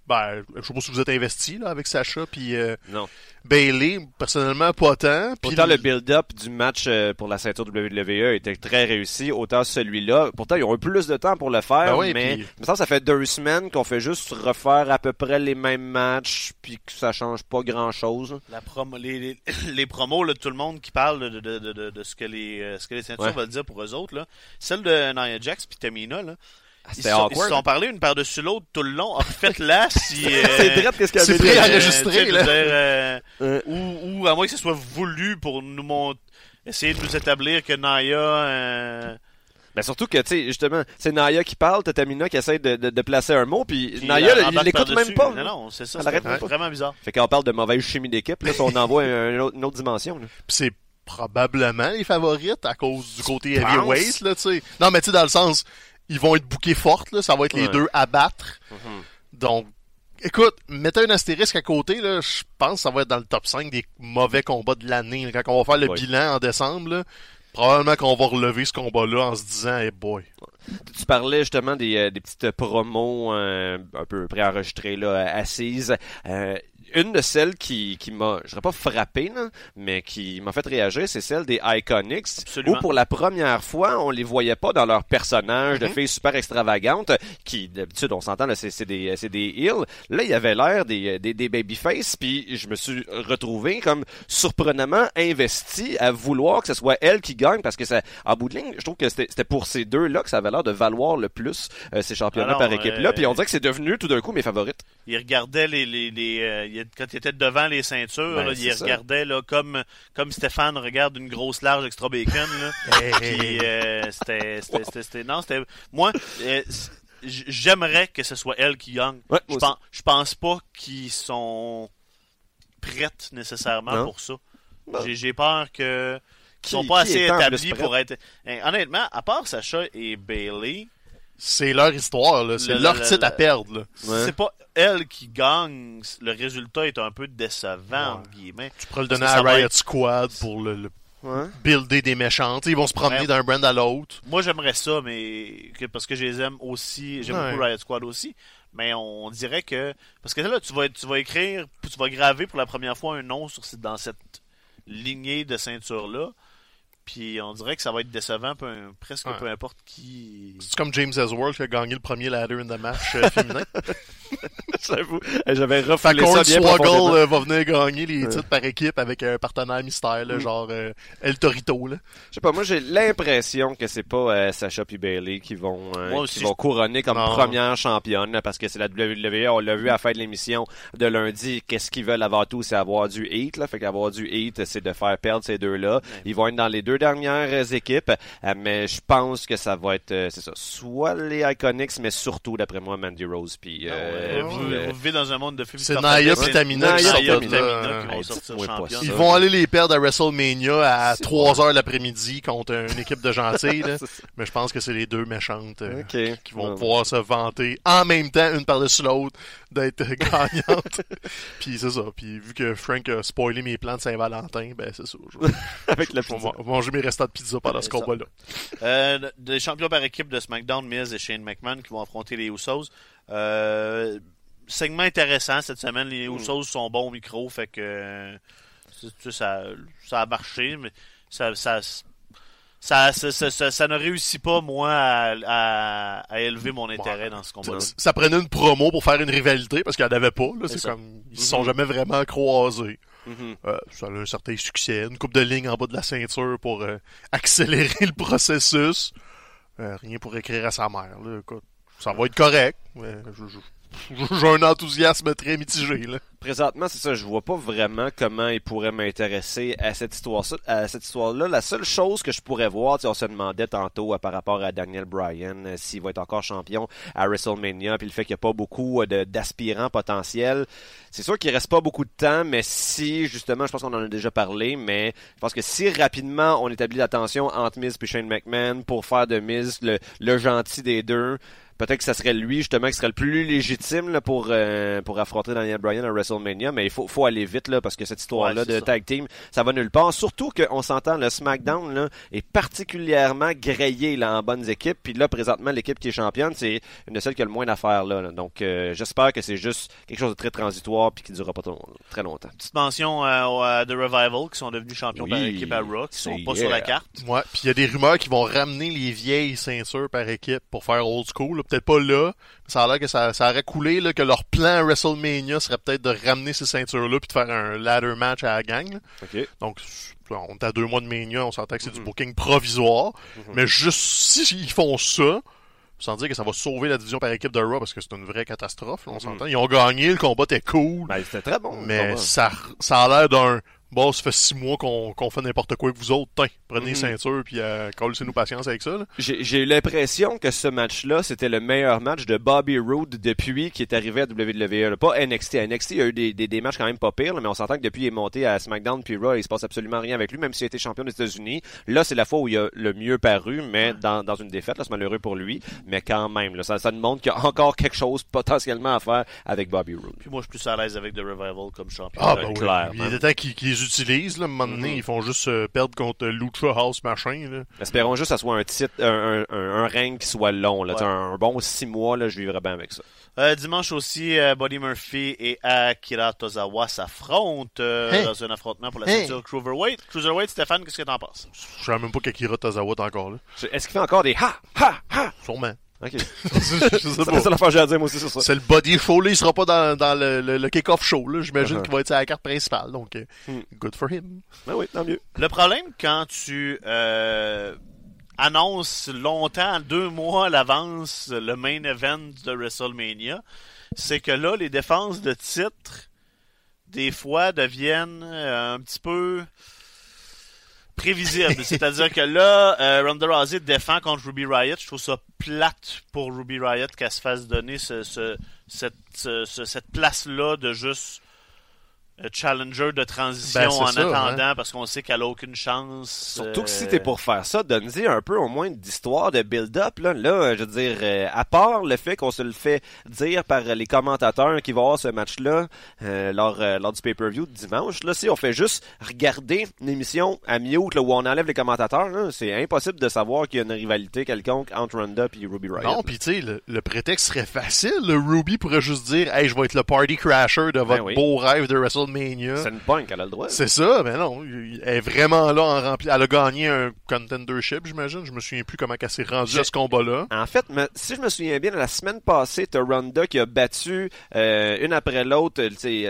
ben, je sais pas si vous êtes investi là avec Sacha puis euh, Non. Bailey, personnellement pas tant. Puis Autant le build-up du match euh, pour la ceinture WWE était très réussi, autant celui-là. Pourtant, ils ont eu plus de temps pour le faire, Ben oui, mais me semble que ça fait deux semaines qu'on fait juste refaire à peu près les mêmes matchs, puis que ça change pas grand-chose. La promo, les, les, les promos, là, tout le monde qui parle de, de, de, de, de ce que les, euh, ce que les ceintures Ouais. veulent dire pour eux autres, là. Celle de Nia Jax puis Tamina, là. Ils C'était se sont, ils awkward. se sont parlé une par-dessus l'autre tout le long. Refaites-la si. euh, C'est direct qu'est-ce qu'elle c'est avait veux là. dire, euh, Euh. ou, ou à moins que ce soit voulu pour nous montrer. Essayer de nous établir que Naya. euh, Ben surtout que, tu sais, justement, c'est Naya qui parle, t'as Tamina qui essaie de, de, de placer un mot, puis puis Naya, elle il l'écoute même pas. Non, non, c'est ça. C'est vraiment bizarre. Fait qu'on parle de mauvaise chimie d'équipe, là, si on envoie un- une, autre, une autre dimension. Là. Puis c'est probablement les favorites à cause du côté heavyweight, là, tu sais. Non, mais tu sais, dans le sens, ils vont être bouqués fortes, là, ça va être les deux à battre. Donc, écoute, mettez un astérisque à côté, là, je pense que ça va être dans le top 5 des mauvais combats de l'année. Quand on va faire le bilan en décembre, là, probablement qu'on va relever ce combat-là en se disant, hey boy. Tu parlais justement des, euh, des petites promos euh, un peu préenregistrées là, assises. Euh, une de celles qui, qui m'a, je dirais pas frappé, là, mais qui m'a fait réagir, c'est celle des Iconics, Absolument. où pour la première fois, on les voyait pas dans leur personnage de Mhm. filles super extravagantes, qui d'habitude, on s'entend, là, c'est, c'est des, c'est des heels. Là, il y avait l'air des, des, des babyface, puis je me suis retrouvé comme surprenamment investi à vouloir que ce soit elle qui gagne, parce que ça, en bout de ligne, je trouve que c'était, pour ces deux-là que ça avait l'air de valoir le plus euh, ces championnats Alors, par équipe-là, euh, puis on dirait que c'est devenu tout d'un coup mes favorites. il regardait les, les, les euh, il- quand il était devant les ceintures, Ben, là, il ça. regardait là, comme comme Stéphane regarde une grosse large extra bacon euh, c'était non moi euh, j'aimerais que ce soit elle qui gagne. Ouais, Je pense je pense pas qu'ils sont prêtes nécessairement Non. pour ça. Bon. J'ai peur que Qui- qu'ils sont pas assez établis pour être Hein, honnêtement à part Sacha et Bailey C'est leur histoire, là. C'est Le- leur le- titre le- à perdre, là. Ouais. c'est pas elle qui gagne, le résultat est un peu décevant entre guillemets. Tu pourrais le donner à Riot être- Squad pour le, le Ouais. builder des méchants. Tu sais, ils vont se promener Ouais. d'un brand à l'autre. Moi, j'aimerais ça, mais que- parce que je les aime aussi. J'aime Ouais. beaucoup Riot Squad aussi. Mais on dirait que. Parce que là, tu vas, tu vas écrire, tu vas graver pour la première fois un nom sur, dans cette lignée de ceinture-là. Puis on dirait que ça va être décevant, peu, presque Ouais. peu importe qui. C'est comme James Ellsworth qui a gagné le premier ladder in the match euh, féminin. J'avoue, j'avais refoulé ça bien Swaggle euh, va venir gagner les Ouais. titres par équipe avec un partenaire mystère, là, Mm. genre euh, El Torito. Là. Je sais pas, moi j'ai l'impression que c'est pas euh, Sacha puis Bailey qui vont euh, Moi qui vont couronner comme Non. première championne là, parce que c'est la WWE, on l'a vu à la fin de l'émission de lundi, qu'est-ce qu'ils veulent avant tout, c'est avoir du heat là, fait qu'avoir du heat, c'est de faire perdre ces deux-là. Ils vont être dans les deux dernières équipes, euh, mais je pense que ça va être euh, c'est ça, soit les Iconics mais surtout d'après moi Mandy Rose puis euh, Euh, vous, puis, euh, vous vivez dans un monde de films. C'est Naya puis Tamina qui sortent et de Tamina qui vont sortir. Ils vont aller les perdre à WrestleMania à C'est 3 heures l'après-midi contre une équipe de gentils. là. Mais je pense que c'est les deux méchantes euh, qui vont Ouais. pouvoir se vanter en même temps, une par-dessus l'autre, d'être gagnantes. Puis c'est ça. Puis vu que Frank a spoilé mes plans de Saint-Valentin, ben c'est ça. Je vais- avec la je vais pizza. ma- manger mes restants de pizza pendant ce combat-là. Euh, des champions par équipe de SmackDown, Miz et Shane McMahon qui vont affronter les Usos. Euh, segment intéressant cette semaine. Les Mm. Usos sont bons au micro, fait que euh, ça, ça a marché, mais ça, ça, ça, ça, ça, ça- ne réussit pas, moi, à, à, à élever mon intérêt dans ce combat-là. Ça, ça prenait une promo pour faire une rivalité parce qu'il n'y en avait pas. C'est comme ils se sont jamais vraiment croisés. Mhm. Euh, ça a un certain succès. Une coupe de ligne en bas de la ceinture pour euh, accélérer le processus. Euh, rien pour écrire à sa mère. Là. Écoute, ça va être correct. mais je- je- j'ai un enthousiasme très mitigé. Là. Présentement, c'est ça, je vois pas vraiment comment il pourrait m'intéresser à cette histoire-là. La seule chose que je pourrais voir, on se demandait tantôt euh, par rapport à Daniel Bryan, euh, s'il va être encore champion à WrestleMania, puis le fait qu'il n'y a pas beaucoup euh, d'aspirants potentiels. C'est sûr qu'il reste pas beaucoup de temps, mais si, justement, je pense qu'on en a déjà parlé, mais je pense que si rapidement on établit la tension entre Miz et Shane McMahon pour faire de Miz le, le gentil des deux, peut-être que ça serait lui justement qui serait le plus légitime là, pour euh, pour affronter Daniel Bryan à WrestleMania, mais il faut faut aller vite là parce que cette histoire là de tag team, ça va nulle part. Surtout qu'on s'entend le SmackDown là est particulièrement grillé là en bonnes équipes, puis là présentement l'équipe qui est championne, c'est une de celles qui a le moins d'affaires là, Donc euh, j'espère que c'est juste quelque chose de très transitoire puis qui durera pas très longtemps. Petite mention euh, de Revival qui sont devenus champions par équipe à Raw, qui sont pas sur la carte. Ouais, puis il y a des rumeurs qui vont ramener les vieilles ceintures par équipe pour faire old school peut-être pas là. Ça a l'air que ça, ça aurait coulé, là, que leur plan WrestleMania serait peut-être de ramener ces ceintures-là puis de faire un ladder match à la gang. Donc, on est à deux mois de Mania, on s'entend que c'est du mm-hmm. booking provisoire. Mm-hmm. Mais juste si ils font ça, sans dire que ça va sauver la division par équipe de Raw parce que c'est une vraie catastrophe, on mm-hmm. s'entend. Ils ont gagné, le combat était cool. Ben, c'était très bon. Mais ça, ça a l'air d'un bon, ça fait six mois qu'on fait n'importe quoi avec vous autres. Tiens, prenez mm ceinture puis euh, nous patience avec ça. J'ai eu l'impression que ce match-là, c'était le meilleur match de Bobby Roode depuis qu'il est arrivé à WWE. Pas NXT. À NXT, il y a eu des, des, des matchs quand même pas pires, mais on s'entend que depuis il est monté à SmackDown puis Raw, il se passe absolument rien avec lui, même s'il a été champion des États-Unis. Là, c'est la fois où il a le mieux paru, mais dans, dans une défaite. C'est malheureux pour lui, mais quand même, là, ça, ça nous montre qu'il y a encore quelque chose potentiellement à faire avec Bobby Roode. Puis moi, je suis plus à l'aise avec The Revival comme champion. Ah, ben oui. Il temps utilisent. Là, à un moment donné, mhm. ils font juste euh, perdre contre Lucha House machin. Là. Espérons juste que ça soit un titre, un, un, un, règne qui soit long. Là. Un, bon six mois, là, je vivrais bien avec ça. Euh, dimanche aussi, euh, Buddy Murphy et Akira Tozawa s'affrontent euh, dans un affrontement pour la ceinture Cruiserweight. Cruiserweight, Stéphane, qu'est-ce que t'en penses? Je sais même pas qu'Akira Tozawa est encore là. Est-ce qu'il fait encore des ha, ha, ha? Sûrement. Ok. c'est ça l'affaire j'ai à dire, moi aussi, c'est ça. C'est le body show, là. Il sera pas dans, dans le, le, kick-off show, là. J'imagine uh-huh. qu'il va être à la carte principale. Donc, euh, hmm. good for him. Ben oui, tant mieux. Le problème, quand tu euh, annonces longtemps, deux mois à l'avance, le main event de WrestleMania, c'est que là, les défenses de titre, des fois, deviennent euh, un petit peu prévisible. C'est-à-dire que là, euh, Ronda Rousey défend contre Ruby Riot. Je trouve ça plate pour Ruby Riot qu'elle se fasse donner ce, ce, cette, ce, cette place-là de juste challenger de transition ben, en attendant parce qu'on sait qu'elle a aucune chance. Surtout que si t'es pour faire ça, donne-y un peu au moins d'histoire de build-up. Là. là, je veux dire, euh, à part le fait qu'on se le fait dire par les commentateurs qui vont voir ce match-là euh, lors, euh, lors du pay-per-view de dimanche, là, si on fait juste regarder une émission à mute là, où on enlève les commentateurs, c'est impossible de savoir qu'il y a une rivalité quelconque entre Ronda et Ruby Riot. Non, puis tu sais, le, prétexte serait facile. Le Ruby pourrait juste dire « Hey, je vais être le party crasher de votre ben beau rêve de WrestleMania c'est une punk, elle a le droit. C'est ça, mais non. Elle est vraiment là en rempli. Elle a gagné un contendership, j'imagine. Je me souviens plus comment elle s'est rendue à ce combat-là. En fait, si je me souviens bien, la semaine passée, t'as Ronda qui a battu euh, une après l'autre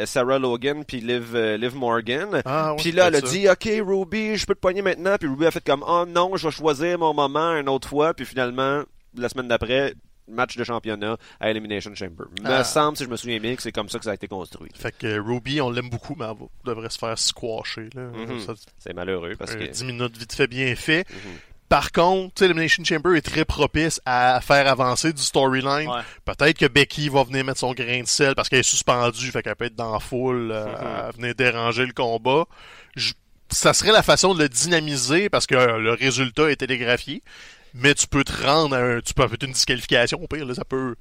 Sarah Logan puis Liv, euh, Liv Morgan. Ah, puis là, elle a dit, OK, Ruby, je peux te poigner maintenant. Puis Ruby a fait comme, oh non, je vais choisir mon moment une autre fois. Puis finalement, la semaine d'après, match de championnat à Elimination Chamber. Me ah. semble, si je me souviens bien, que c'est comme ça que ça a été construit. Fait que Ruby, on l'aime beaucoup, mais elle devrait se faire squasher. Mhm. C'est malheureux parce que... 10 minutes vite fait, bien fait. Mhm. Par contre, Elimination Chamber est très propice à faire avancer du storyline. Peut-être que Becky va venir mettre son grain de sel parce qu'elle est suspendue, fait qu'elle peut être dans la foule, euh, mhm. venir déranger le combat. ça serait la façon de le dynamiser parce que le résultat est télégraphié mais tu peux te rendre à un, tu peux avoir une disqualification au pire, là, ça peut,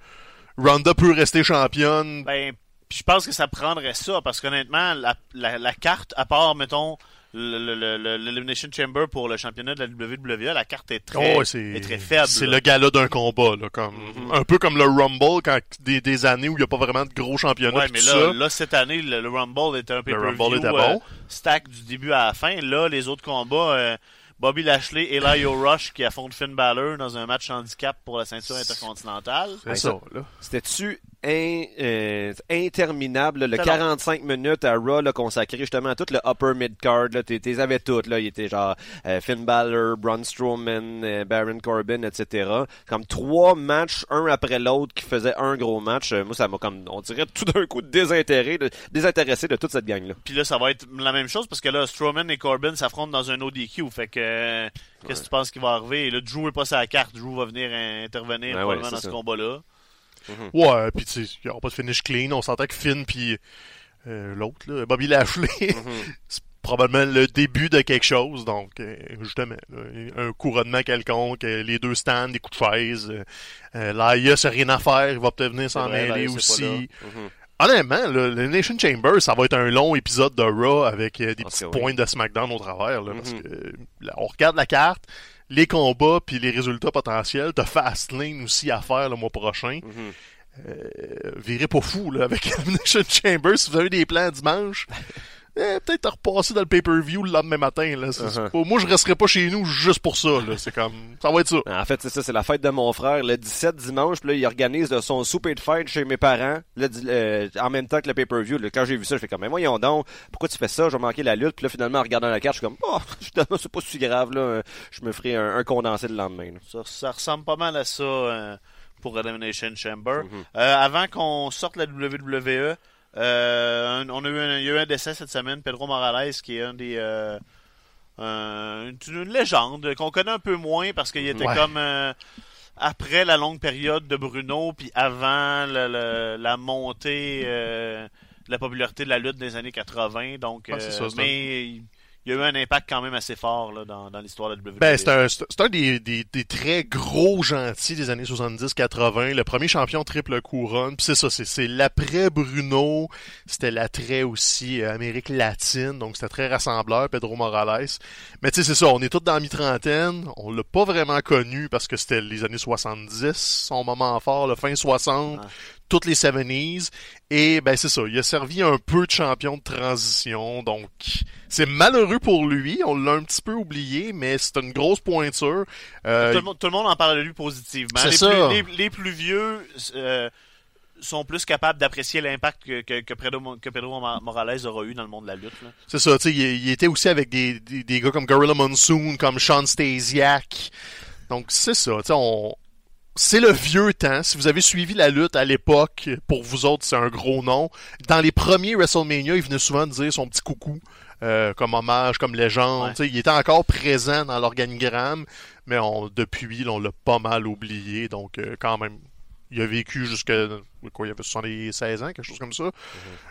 Ronda peut rester championne. Ben, je pense que ça prendrait ça, parce qu'honnêtement, la, la, la, carte, à part, mettons, l'Elimination Chamber pour le championnat de la WWE, la carte est très, oh, est, très faible. C'est le gala d'un combat, là, comme, mm-hmm. un peu comme le Rumble, quand des, des années où il n'y a pas vraiment de gros championnats. Ouais, mais là, là, cette année, le, Rumble était un peu Le Rumble était bon. Euh, stack du début à la fin. Là, les autres combats, euh, Bobby Lashley et Lio Rush qui affrontent Finn Balor dans un match handicap pour la ceinture intercontinentale. C'est ça, là. C'était-tu in- euh, interminable, là, le C'était 45 minutes à Raw là, consacré justement à tout le upper mid-card. T'es, t'es avais toutes. Là. Il était genre euh, Finn Balor, Braun Strowman, euh, Baron Corbin, etc. Comme trois matchs, un après l'autre, qui faisaient un gros match. Moi, ça m'a comme, on dirait, tout d'un coup désintéressé, de, désintéressé de toute cette gang-là. Puis là, ça va être la même chose parce que là, Strowman et Corbin s'affrontent dans un ODQ. Fait que, qu'est-ce que tu penses qui va arriver? Là, Drew est pas sa carte. Drew va venir intervenir ouais, dans ce combat-là. Ouais, puis tu sais, il n'y aura pas de finish clean. On s'entend que Finn puis euh, l'autre, là, Bobby Lashley, c'est probablement le début de quelque chose. Donc, euh, justement, là, un couronnement quelconque, euh, les deux stands, des coups de chaise. Euh, euh, Laia, c'est rien à faire. Il va peut-être venir s'en mêler aussi. Mhm. Honnêtement, le Nation Chamber, ça va être un long épisode de Raw avec euh, des petits que oui. points de SmackDown au travers. Là, Parce Mhm. que euh, là, on regarde la carte, les combats puis les résultats potentiels. T'as Fastlane aussi à faire le mois prochain. Mhm. Euh, virez pas fou là, avec Elimination Chamber. Si vous avez des plans dimanche, eh, peut-être à repasser dans le pay-per-view le lendemain matin. Là. C'est- c'est Uh-huh. pas- moi, je resterai pas chez nous juste pour ça. Là. C'est comme, ça va être ça. En fait, c'est ça, c'est la fête de mon frère. Le 17 dimanche, là, il organise de son souper de fête chez mes parents, euh, en même temps que le pay-per-view. Là, Quand j'ai vu ça, je fais comme, mais voyons donc, pourquoi tu fais ça? Je vais manquer la lutte. Puis là, finalement, en regardant la carte, je suis comme, oh, finalement, c'est pas si grave, là. Je me ferai un, un condensé le lendemain. là. Ça, ça ressemble pas mal à ça euh, pour Elimination Chamber. Mhm. Euh, avant qu'on sorte la WWE, euh, on a eu un, il y a eu un décès cette semaine, Pedro Morales, qui est un des euh, un- une, une légende qu'on connaît un peu moins parce qu'il était Ouais. comme euh, après la longue période de Bruno, puis avant le- le- la montée de la popularité de la lutte des années 80. Donc, Ouais, euh, ça, mais il y a eu un impact quand même assez fort là, dans, dans l'histoire de la WWE. Ben, c'est un, un des, des, des très gros gentils des années 70-80. Le premier champion triple couronne. Puis c'est ça, c'est, c'est l'après Bruno. C'était l'attrait aussi euh, Amérique latine. Donc c'était très rassembleur, Pedro Morales. Mais tu sais, c'est ça, on est tous dans la mi-trentaine. On l'a pas vraiment connu parce que c'était les années 70, son moment fort, le fin 60. Ouais. Toutes les 70s. Et ben c'est ça, il a servi un peu de champion de transition. Donc c'est malheureux pour lui. On l'a un petit peu oublié, mais c'est une grosse pointure. Euh, tout, le monde, tout le monde en parle de lui positivement. Les ça. plus, les, les plus vieux euh, sont plus capables d'apprécier l'impact que, que, que Pedro, que Pedro Mo- Morales aura eu dans le monde de la lutte. C'est ça, tu sais, il, il était aussi avec des, des, des gars comme Gorilla Monsoon, comme Sean Stasiak. Donc c'est ça, tu sais, on... C'est le vieux temps. Si vous avez suivi la lutte à l'époque, pour vous autres, c'est un gros nom. Dans les premiers WrestleMania, il venait souvent dire son petit coucou, euh, comme hommage, comme légende. Ouais. Il était encore présent dans l'organigramme, mais on, depuis, on l'a pas mal oublié. Donc, euh, quand même, il a vécu jusqu'à quoi, il avait 76 ans, quelque chose comme ça.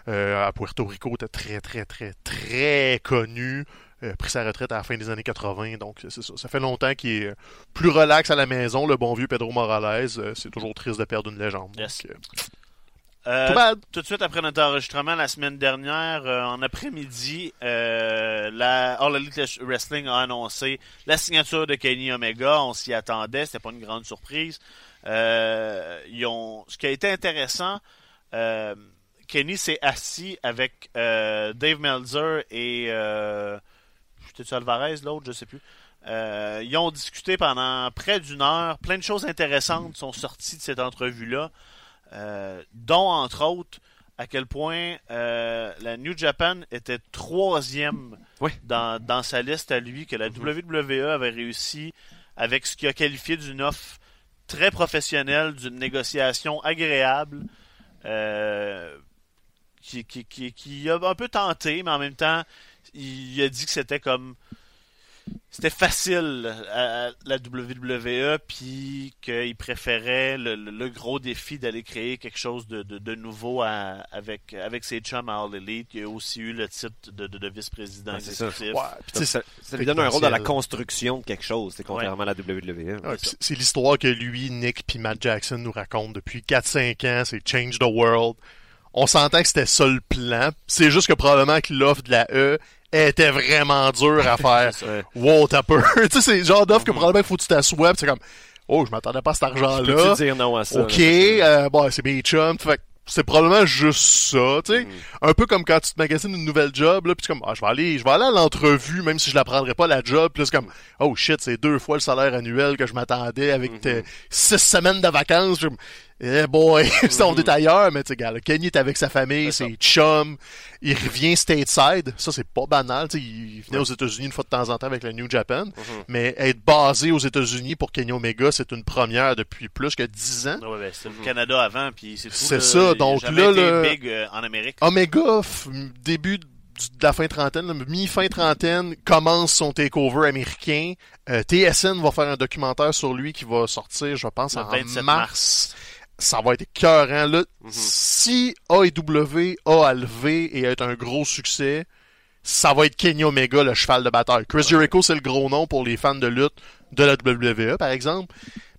Euh, à Puerto Rico, était très, très, très, très connu. Euh, pris sa retraite à la fin des années 80, donc c'est ça. Ça fait longtemps qu'il est euh, plus relax à la maison, le bon vieux Pedro Morales. Euh, c'est toujours triste de perdre une légende. Yes. Donc, euh, tout de suite après notre enregistrement la semaine dernière, euh, en après-midi, euh, la All Elite Wrestling a annoncé la signature de Kenny Omega. On s'y attendait, c'était pas une grande surprise. Ils ont, ce qui a été intéressant, Kenny s'est assis avec Dave Meltzer et c'était Alvarez l'autre, je sais plus. Euh, ils ont discuté pendant près d'une heure. Plein de choses intéressantes sont sorties de cette entrevue-là. Euh, dont entre autres à quel point euh, la New Japan était troisième Oui. dans, dans sa liste à lui, que la WWE avait réussi avec ce qu'il a qualifié d'une offre très professionnelle, d'une négociation agréable, qui, qui, qui, qui a un peu tenté, mais en même temps, il a dit que c'était comme c'était facile à la WWE, puis qu'il préférait le, le- le gros défi d'aller créer quelque chose de, de, de nouveau à- avec, avec ses chums à All Elite. Il a aussi eu le titre de, de, de vice-président Ouais, c'est ça. exécutif. Ouais, puis Ça, ça lui donne un rôle dans la construction de quelque chose, c'est contrairement à la WWE. C'est- c'est l'histoire que lui, Nick puis Matt Jackson nous racontent depuis 4-5 ans, c'est Change the World. On s'entend que c'était ça le plan. C'est juste que probablement que l'offre de la E était vraiment dure à faire. Wow, t'as peur. tu sais, c'est le genre d'offre que probablement il faut que tu t'assoies c'est comme, oh, je m'attendais pas à cet argent-là. Peux-tu dire non à ça? Ok, euh, bon, c'est mes chums. Fait c'est probablement juste ça, tu sais. Mm. Un peu comme quand tu te magasines une nouvelle job, là, puis comme, ah, je vais aller, je vais aller à l'entrevue, même si je la prendrais pas la job, puis c'est comme, oh shit, c'est deux fois le salaire annuel que je m'attendais avec tes six semaines de vacances. Eh boy, c'est on est ailleurs, mais tu sais, gars, là, Kenny est avec sa famille, C'est c'est chum, il revient stateside, ça c'est pas banal, tu sais, il venait aux États-Unis une fois de temps en temps avec le New Japan, Mhm. mais être basé aux États-Unis pour Kenny Omega, c'est une première depuis plus que 10 ans. Ouais, ben, c'était le Canada avant, puis c'est. C'est ça, donc là, été le- big euh, en Amérique. Omega, début de la fin trentaine, mi-fin trentaine, commence son takeover américain. Euh, TSN va faire un documentaire sur lui qui va sortir, je pense, Le en 27 mars. Ça va être écœurant. Là, Mhm. Si AEW a à lever et être un gros succès, ça va être Kenny Omega, le cheval de bataille. Chris Jericho, c'est le gros nom pour les fans de lutte de la WWE, par exemple.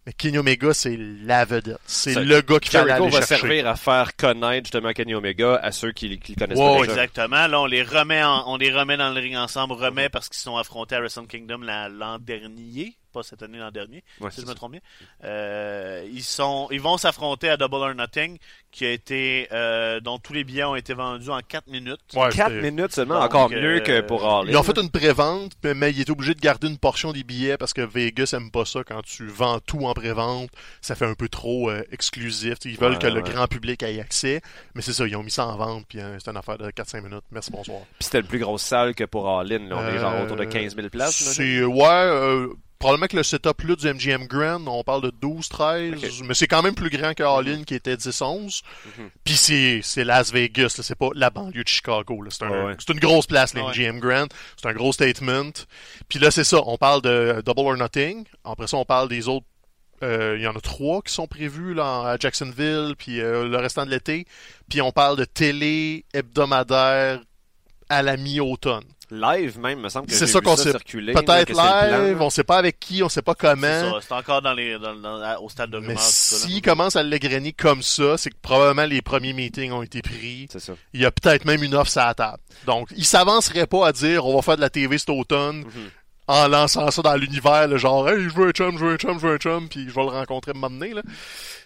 Mais Kenny Omega, c'est la vedette. C'est le gars qui Jericho aller va chercher. servir à faire connaître justement Kenny Omega à ceux qui, qui le connaissent pas déjà. Exactement. Là, on les remet, en- on les remet dans le ring ensemble, remet parce qu'ils sont affrontés à Wrestle Kingdom la- l'an dernier, pas cette année l'an dernier, Ouais, si je me trompe bien. Euh, ils sont, ils vont s'affronter à Double or Nothing, qui a été, euh, dont tous les billets ont été vendus en 4 minutes. Ouais, 4 c'était- minutes seulement, Donc, encore euh, mieux que pour All. Ils ont fait une pré-vente, mais- mais il est obligé de garder une portion des billets parce que Vegas aime pas ça quand tu vends tout en pré-vente. Ça fait un peu trop euh, exclusif. Ils veulent Ouais, que le grand public ait accès. Mais c'est ça, ils ont mis ça en vente, puis euh, c'est une affaire de 4-5 minutes. Merci, bonsoir. Puis c'était le plus grosse salle que pour All In. là. On est genre autour de 15 000 places. là, C'est, ouais, euh, probablement que le setup là du MGM Grand, on parle de 12-13, Ok. mais c'est quand même plus grand que All In qui était 10-11. Mhm. Puis c'est, c'est Las Vegas, là, c'est pas la banlieue de Chicago. Là. C'est, un- Ouais, une grosse place, le Ouais. MGM Grand. C'est un gros statement. Puis là, c'est ça, on parle de Double or Nothing. Après ça, on parle des autres. euh, Il y en a trois qui sont prévus là, à Jacksonville, puis euh, le restant de l'été. Puis on parle de télé hebdomadaire à la mi-automne. Live même, me semble que C'est ça qu'on sait. Peut-être live, on sait pas avec qui, on sait pas comment. ça, c'est encore dans les, dans- dans- à- au stade de rumeur. Mais s'il commence à l'égrener comme ça, c'est que probablement les premiers meetings ont été pris. C'est ça. Il y a peut-être même une offre sur la table. Donc, il s'avancerait pas à dire on va faire de la TV cet automne Mhm. En lançant ça dans l'univers, le genre hey, je veux un chum, je veux un chum, je veux un chum, puis je vais le rencontrer un moment donné, là.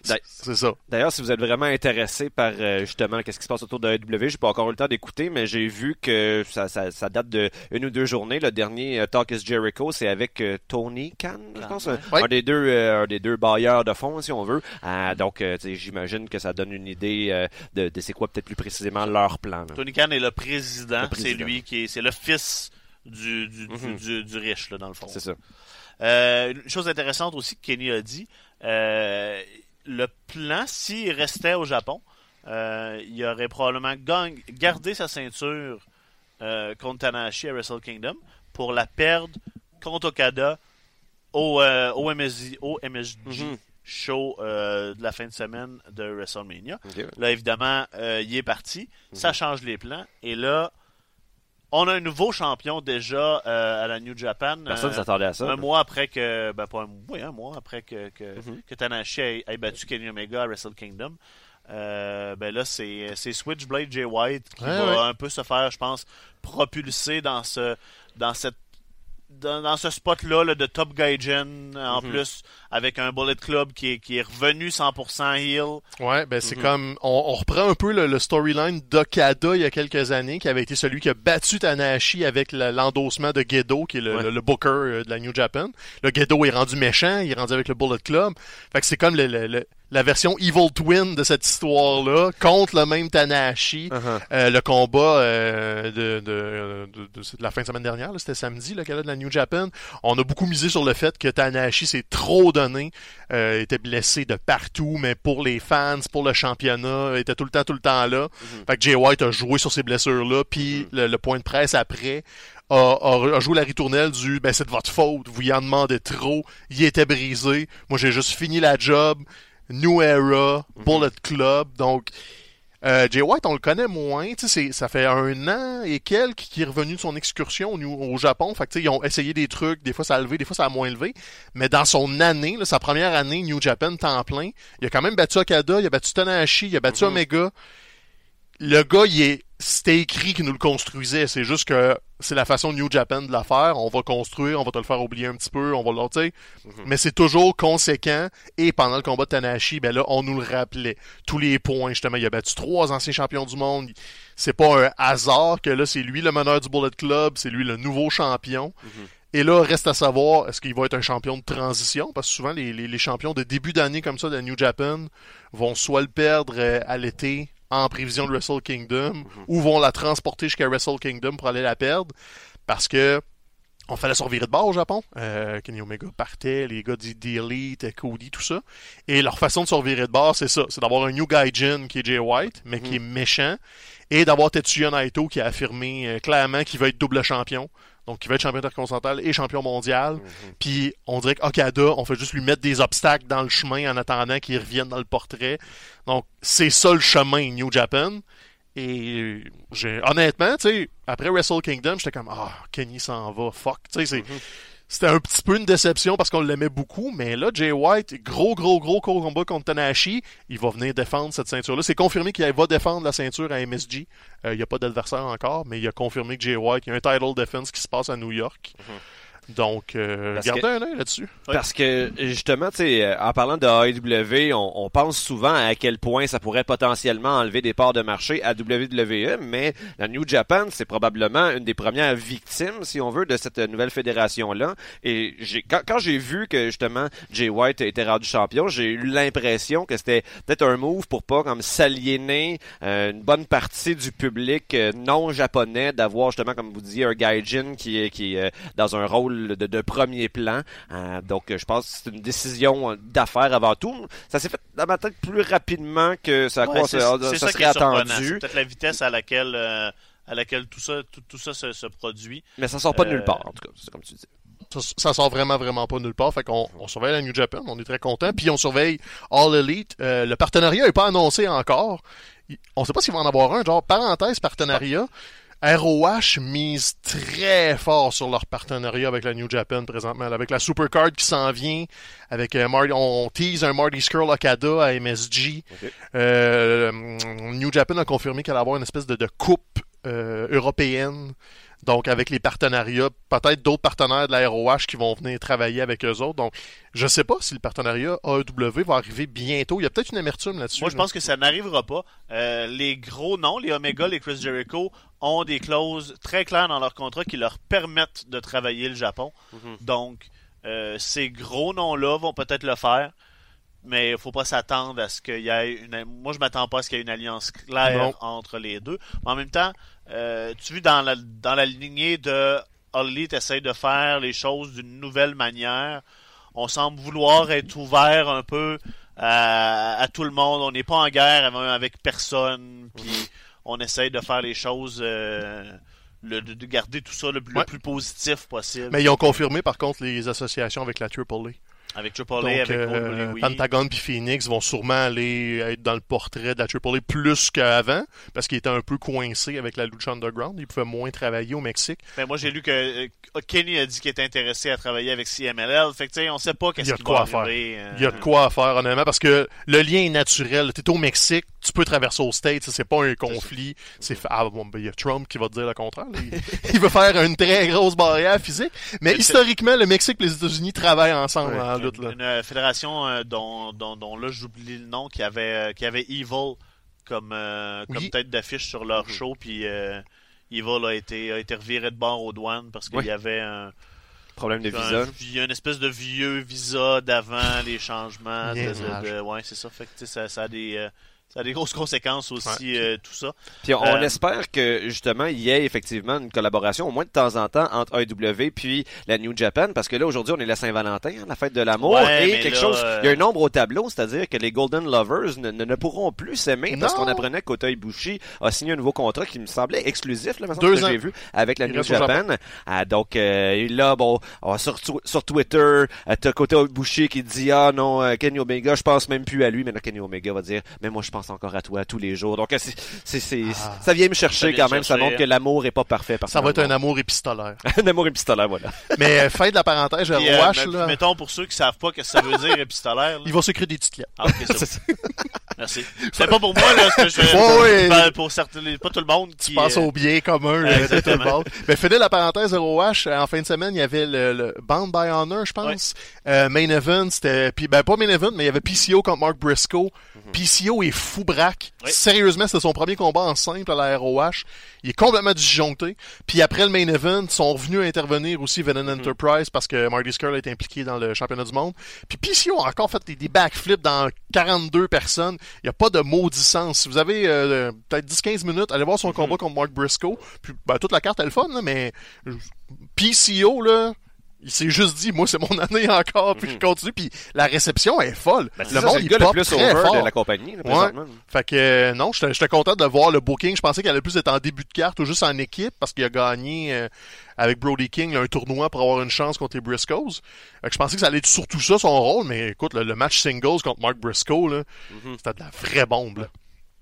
C'est ça. D'ailleurs, si vous êtes vraiment intéressé par euh, justement qu'est-ce qui se passe autour de AEW, j'ai pas encore eu le temps d'écouter, mais j'ai vu que ça, ça, ça date de une ou deux journées. Le dernier euh, Talk is Jericho, c'est avec euh, Tony Khan, je pense, ouais. un, Ouais. un des deux, euh, un des deux bailleurs de fonds, si on veut. Ah, donc, euh, tu sais, j'imagine que ça donne une idée euh, de, de c'est quoi peut-être plus précisément leur plan. là. Tony Khan est le président. Le président. C'est lui qui est, c'est le fils du, du, du- Mhm. du- du riche, là, dans le fond. C'est ça. Euh, une chose intéressante aussi que Kenny a dit, euh, le plan, s'il restait au Japon, euh, il aurait probablement gardé sa ceinture contre Tanahashi à Wrestle Kingdom pour la perdre contre Okada au, au, MSG, au MSG Mhm. show de la fin de semaine de WrestleMania. Là, évidemment, il est parti. Ça change les plans. Et là, on a un nouveau champion déjà euh, à la New Japan. Personne euh, s'attendait à ça. un mois après que. Ben, pas un, oui, un mois après que, que, Mhm. que Tanahashi ait, ait battu Kenny Omega à Wrestle Kingdom. Euh, ben là, c'est Switchblade Jay White qui Ouais, va ouais. un peu se faire, je pense, propulser dans ce dans cette dans, dans ce spot-là là, de Top Gaijin, en Mhm. plus, avec un Bullet Club qui est, qui est revenu 100% heel. Ouais, ben c'est Mhm. comme on, on reprend un peu le, le storyline d'Okada il y a quelques années, qui avait été celui qui a battu Tanahashi avec le- l'endossement de Gedo, qui est le, Ouais. le- le booker euh, de la New Japan. Le Gedo est rendu méchant, il est rendu avec le Bullet Club. Fait que c'est comme le, la version Evil Twin de cette histoire-là, contre le même Tanahashi. Uh-huh. Euh, le combat euh, de, de, de, de- de la fin de semaine dernière, c'était samedi, le gala de la New Japan. On a beaucoup misé sur le fait que Tanahashi s'est trop donné, euh, était blessé de partout, mais pour les fans, pour le championnat, était tout le temps, tout le temps là. Mhm. Fait que Jay White a joué sur ces blessures-là, puis le, le point de presse après a, a- a joué la ritournelle du ben c'est de votre faute, vous y en demandez trop, il était brisé, moi j'ai juste fini la job, New Era, Bullet Club, donc euh, Jay White, on le connaît moins. Tu sais, c'est- ça fait un an et quelques qu'il est revenu de son excursion au, au Japon. Fait que, tu sais, ils ont essayé des trucs. Des fois, ça a levé, des fois, ça a moins levé. Mais dans son année, là, sa première année New Japan temps plein, il a quand même battu Okada, il a battu Tanahashi, il a battu Mhm. Omega. Le gars, il est, c'était écrit qu'il nous le construisait. C'est juste que c'est la façon New Japan de la faire. On va construire, on va te le faire oublier un petit peu, on va le. Mhm. Mais c'est toujours conséquent. Et pendant le combat de Tanahashi, ben là, on nous le rappelait. Tous les points, justement. Il a battu trois anciens champions du monde. C'est pas un hasard que là, c'est lui le meneur du Bullet Club. C'est lui le nouveau champion. Mhm. Et là, reste à savoir, est-ce qu'il va être un champion de transition? Parce que souvent, les, les, les champions de début d'année comme ça de New Japan vont soit le perdre euh, à l'été en prévision de Wrestle Kingdom, ou vont la transporter jusqu'à Wrestle Kingdom pour aller la perdre. Parce que on fallait se revirer de bord au Japon. Euh, Kenny Omega partait, les gars du Elite, Cody, tout ça. Et leur façon de se revirer de bord, c'est ça. C'est d'avoir un New Gaijin qui est Jay White, mais qui est méchant. Et d'avoir Tetsuya Naito qui a affirmé euh, clairement qu'il va être double champion. Donc, il va être champion intercontinental et champion mondial. Puis, on dirait qu'Okada, on fait juste lui mettre des obstacles dans le chemin en attendant qu'il revienne dans le portrait. Donc, c'est ça le chemin New Japan. Et j'ai honnêtement, tu sais, après Wrestle Kingdom, j'étais comme ah, Kenny s'en va, fuck. Tu sais, c'est c'était un petit peu une déception parce qu'on l'aimait beaucoup, mais là, Jay White, gros, gros, gros combat contre Tanahashi, il va venir défendre cette ceinture-là. C'est confirmé qu'il va défendre la ceinture à MSG. Euh, il n'y a pas d'adversaire encore, mais il a confirmé que Jay White, il y a un title defense qui se passe à New York. Donc, euh, Parce gardez que- un œil là-dessus. Parce que justement, tu sais, euh, en parlant de AEW, on, on pense souvent à quel point ça pourrait potentiellement enlever des parts de marché à WWE, mais la New Japan, c'est probablement une des premières victimes, si on veut, de cette nouvelle fédération-là. Et j'ai, quand, quand j'ai vu que justement Jay White était rendu champion, j'ai eu l'impression que c'était peut-être un move pour pas comme s'aliéner euh, une bonne partie du public euh, non japonais d'avoir justement, comme vous disiez, un gaijin qui est qui est euh, dans un rôle de, de premier plan. Euh, donc, euh, je pense que c'est une décision euh, d'affaires avant tout. Ça s'est fait dans ma tête plus rapidement que ça, Ouais, quoi, c'est ça, serait attendu. C'est peut-être la vitesse à laquelle, euh, à laquelle tout ça, tout, tout ça se, se produit. Mais ça sort pas de Euh, nulle part, en tout cas. C'est comme tu dis. Ça, ça sort vraiment, vraiment pas nulle part. Fait qu'on on surveille la New Japan, on est très content. Puis on surveille All Elite. Euh, le partenariat n'est pas annoncé encore. On sait pas s'il va en avoir un. Genre, parenthèse, partenariat. ROH mise très fort sur leur partenariat avec la New Japan présentement. Avec la Supercard qui s'en vient. Avec euh, Marty, on tease un Marty Skrull Okada à MSG. Euh, New Japan a confirmé qu'elle allait avoir une espèce de, de coupe euh, européenne. Donc, avec les partenariats, peut-être d'autres partenaires de la ROH qui vont venir travailler avec eux autres. Donc, je sais pas si le partenariat AEW va arriver bientôt. Il y a peut-être une amertume là-dessus. Moi, je pense que ça n'arrivera pas. Euh, les gros noms, les Omega, les Chris Jericho, ont des clauses très claires dans leur contrat qui leur permettent de travailler le Japon. Donc, euh, ces gros noms-là vont peut-être le faire, mais il faut pas s'attendre à ce qu'il y ait une. Moi, je m'attends pas à ce qu'il y ait une alliance claire Non. entre les deux. Mais en même temps, euh, tu vois, dans la, dans la lignée de All Elite essaye de faire les choses d'une nouvelle manière. On semble vouloir être ouvert un peu à, à tout le monde. On n'est pas en guerre avec, avec personne. Puis on essaye de faire les choses, euh, le- de, de garder tout ça le, le plus positif possible. Mais ils ont confirmé, par contre, les associations avec la AAA. Avec Triple Donc, avec euh. Pentagon puis Phoenix vont sûrement aller être dans le portrait de la AAA plus qu'avant, parce qu'ils étaient un peu coincés avec la Lucha Underground. Ils pouvaient moins travailler au Mexique. Mais moi, j'ai lu que euh, Kenny a dit qu'il était intéressé à travailler avec CMLL. Fait que, tu sais, on sait pas Il y qu'est-ce a qui de quoi va faire. euh, Il y a de quoi à faire, honnêtement, parce que le lien est naturel. T'es au Mexique, tu peux traverser aux States, ça, c'est pas un conflit. C'est ah, bon, ben, il y a Trump qui va te dire le contraire. Il, il veut faire une très grosse barrière physique. Mais Mais historiquement, le Mexique et les États-Unis travaillent ensemble Ouais. en lutte. Là. Une fédération euh, dont, dont, dont là, j'oublie le nom, qui avait, euh, qui avait Evil comme, euh, comme Oui. tête d'affiche sur leur show. Puis euh, Evil a été, a été reviré de bord aux douanes parce qu'il Oui. y avait un, Problème de un- visa. il y a une espèce de vieux visa d'avant les changements. de- de- Niaisage. de- ouais, c'est ça. Fait que, tu sais, ça, ça a des. Euh, ça a des grosses conséquences aussi, euh, tout ça. Puis on Euh, espère que justement il y ait effectivement une collaboration au moins de temps en temps entre AEW puis la New Japan parce que là aujourd'hui on est la Saint-Valentin, hein, la fête de l'amour Ouais, et quelque là, chose il y a euh, un nombre au tableau, c'est-à-dire que les Golden Lovers ne, ne, ne pourront plus s'aimer parce qu'on apprenait qu'Ota Ibushi a signé un nouveau contrat qui me semblait exclusif là, Deux que j'ai vu avec la Il New Japan. Ah, donc euh, là bon, on- sur sur Twitter, euh, t'as Kota Ibushi qui dit ah non euh, Kenny Omega, je pense même plus à lui, mais là Kenny Omega va dire mais moi je pense encore à toi tous les jours. Donc euh, c'est c'est c'est Ah. ça vient me chercher Ça vient quand même, ça montre que l'amour est pas parfait Ça va être un amour épistolaire. un amour épistolaire voilà. Mais euh, fin de la parenthèse, Puis, euh, là, Mettons pour ceux qui savent pas ce que ça veut dire épistolaire. là. il va se créer des titres. Ah, ok, ça. Merci. C'est pas pour moi, là, ce que je ouais. pas pour certains, pas tout le monde qui. Tu penses euh, au bien commun là, de tout le Exactement. monde. Mais finir la parenthèse ROH, euh, en fin de semaine, il y avait le, le Bound by Honor, je pense. Euh, main event, c'était... Puis, ben, pas main event, mais il y avait PCO contre Mark Briscoe. PCO est fou braque. Oui. Sérieusement, c'était son premier combat en simple à la ROH. Il est complètement disjoncté. Puis après le main event, ils sont revenus intervenir aussi Venom Enterprise parce que Marty Skrull est impliqué dans le championnat du monde. Puis PCO a encore fait des, des backflips dans 42 personnes. Il n'y a pas de maudissance. Si vous avez euh, peut-être 10-15 minutes, allez voir son combat contre Mark Briscoe. Puis ben, toute la carte est le fun, là, mais PCO, là, il s'est juste dit, moi, c'est mon année encore, puis je continue, puis la réception est folle. Ben, le ça, monde, c'est le il gars le pop plus très over fort. de la compagnie, là, Ouais. Fait que euh, non, j'étais content de voir le booking. Je pensais qu'elle allait plus être en début de carte ou juste en équipe parce qu'il a gagné euh, avec Brody King un tournoi pour avoir une chance contre les Briscoes. Fait que je pensais que ça allait être surtout ça son rôle, mais écoute, le, le match singles contre Mark Briscoe, là, Mhm. c'était de la vraie bombe. là.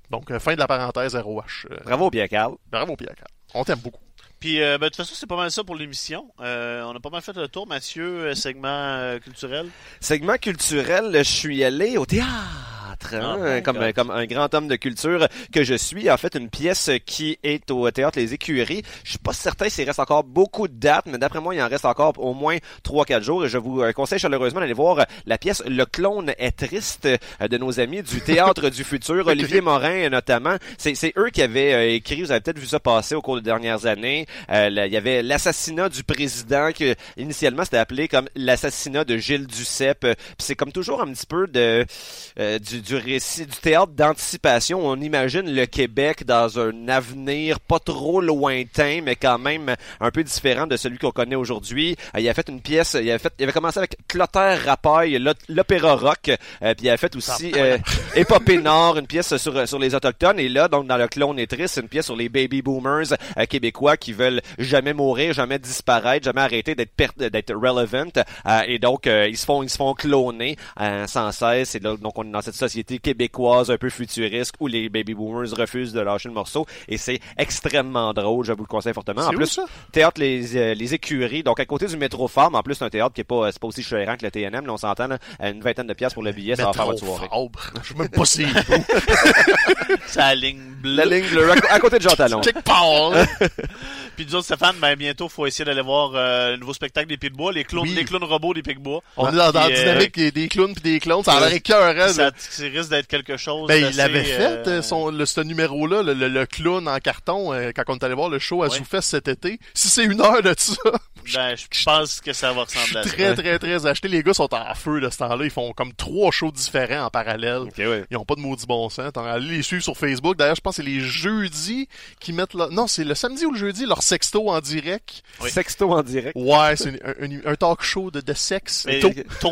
Donc, euh, fin de la parenthèse ROH. Bravo, bien Carl. bravo Pierre. On t'aime beaucoup. Puis, euh, ben, de toute façon, c'est pas mal ça pour l'émission. Euh, on a pas mal fait le tour, Mathieu, euh, segment euh, culturel. Segment culturel, je suis allé au théâtre. Hein, Ah, my comme, God. comme un grand homme de culture que je suis. En fait, une pièce qui est au théâtre Les Écuries. Je suis pas certain s'il reste encore beaucoup de dates, mais d'après moi, il en reste encore au moins 3-4 jours. Et je vous euh, conseille chaleureusement d'aller voir euh, la pièce Le clone est triste euh, de nos amis du Théâtre du Futur. Olivier Morin, euh, notamment. C'est eux qui avaient euh, écrit, vous avez peut-être vu ça passer au cours des dernières années. Euh, là, il y avait l'assassinat du président que initialement c'était appelé comme l'assassinat de Gilles Duceppe. Euh, Puis c'est comme toujours un petit peu de euh, du, du récit du théâtre d'anticipation. On imagine le Québec dans un avenir pas trop lointain, mais quand même un peu différent de celui qu'on connaît aujourd'hui. Euh, il a fait une pièce, il avait fait, il avait commencé avec Clotaire Rapaille, l'op- l'opéra rock, euh, puis il a fait aussi euh, Épopée Nord, une pièce sur sur les autochtones. Et là, donc dans le clone et triste, c'est une pièce sur les baby boomers euh, québécois qui veulent jamais mourir, jamais disparaître, jamais arrêter d'être d'être relevant. Euh, et donc euh, ils se font ils se font cloner euh, sans cesse. Et là, donc on est dans cette société québécoise un peu futuriste où les baby boomers refusent de lâcher le morceau. Et c'est extrêmement drôle. Je vous le conseille fortement. En plus, ça? théâtre les, euh, les écuries, donc à côté du métro Farm. En plus, c'est un théâtre qui est pas, euh, c'est pas aussi chérant que le TNM. Là, on s'entend là, à une vingtaine de pièces pour le billet, ça va faire votre soirée. Je sais même pas si. La ligne bleue. La ligne bleue, à, côté de Jean Talon. Check Paul. Puis nous autres, Stéphane, ben, bientôt, faut essayer d'aller voir euh, le nouveau spectacle des Pics-Bois, les clowns, Oui. les clowns robots des Pics-Bois. On est dans, la euh, dynamique des- clowns puis des clones. Ça a l'air écœurant. Ça, ça risque d'être quelque chose. Ben, il l'avait fait, euh, euh, son, le, ce numéro-là, le, le, le clown en carton, euh, quand on est allé voir le show à Ouais. Zoufest cet été. Si c'est une heure de ça, Ben, je pense que ça va ressembler à ça. très, très, très acheté. Les gars sont en feu de ce temps-là. Ils font comme trois shows différents en parallèle. Ouais. Ils ont pas de maudit bon sens. T'en- Allez les suivre sur Facebook. D'ailleurs, je pense que c'est les jeudis qui mettent là. Non, c'est le samedi ou le jeudi, leur sexto en direct. Oui. Sexto en direct. Ouais, c'est un, un talk show de, de sexe. Mais Tôt. tôt.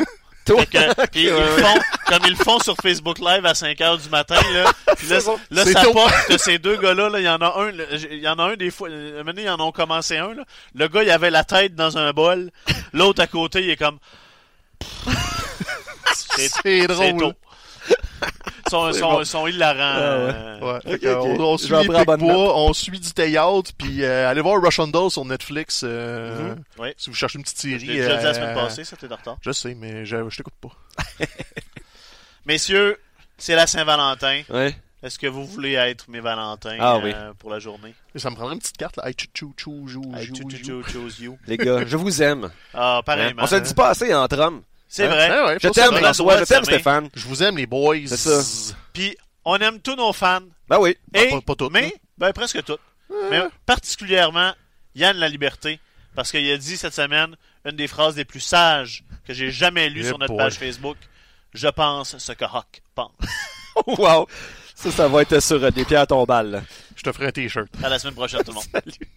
Tôt. Fait que- puis ils le font, comme ils le font sur Facebook Live à 5 heures du matin, là. Puis là, ça tôt. porte que ces deux gars-là, là, il y en a un, il y en a un des fois, donné, ils en ont commencé un, là. Le gars, il avait la tête dans un bol. L'autre à côté, il est comme, c'est drôle. Sont, sont, bon. sont hilarants. Ah ouais. euh, Ouais. On, on Je suit on du théâtre, puis euh, allez voir Russian Doll sur Netflix. euh, Mhm. Ouais. Si vous cherchez une petite Je série. déjà dit la semaine passée, ça t'es en retard. Je sais, mais je, je t'écoute pas. Messieurs, c'est la Saint-Valentin. Ouais. Est-ce que vous voulez être mes Valentins Ah euh, oui. pour la journée? Et ça me prendrait une petite carte, là. I you. Les gars, je vous aime. Ah, Hein? On se dit pas assez entre hommes. C'est Hein? vrai. Ouais, Je t'aime, François. Je t'aime. Stéphane. Je vous aime, les boys. C'est ça. Puis, on aime tous nos fans. Ben oui. Ah, pas- mais, ben, presque toutes. Mais particulièrement, Yann La Liberté. Parce qu'il a dit cette semaine une des phrases les plus sages que j'ai jamais lues Eh sur notre boy. page Facebook. Je pense ce que Hawk pense. wow. Ça, ça va être sur des pierres tombales. là. Je te ferai un t-shirt. À la semaine prochaine, tout le monde. Salut.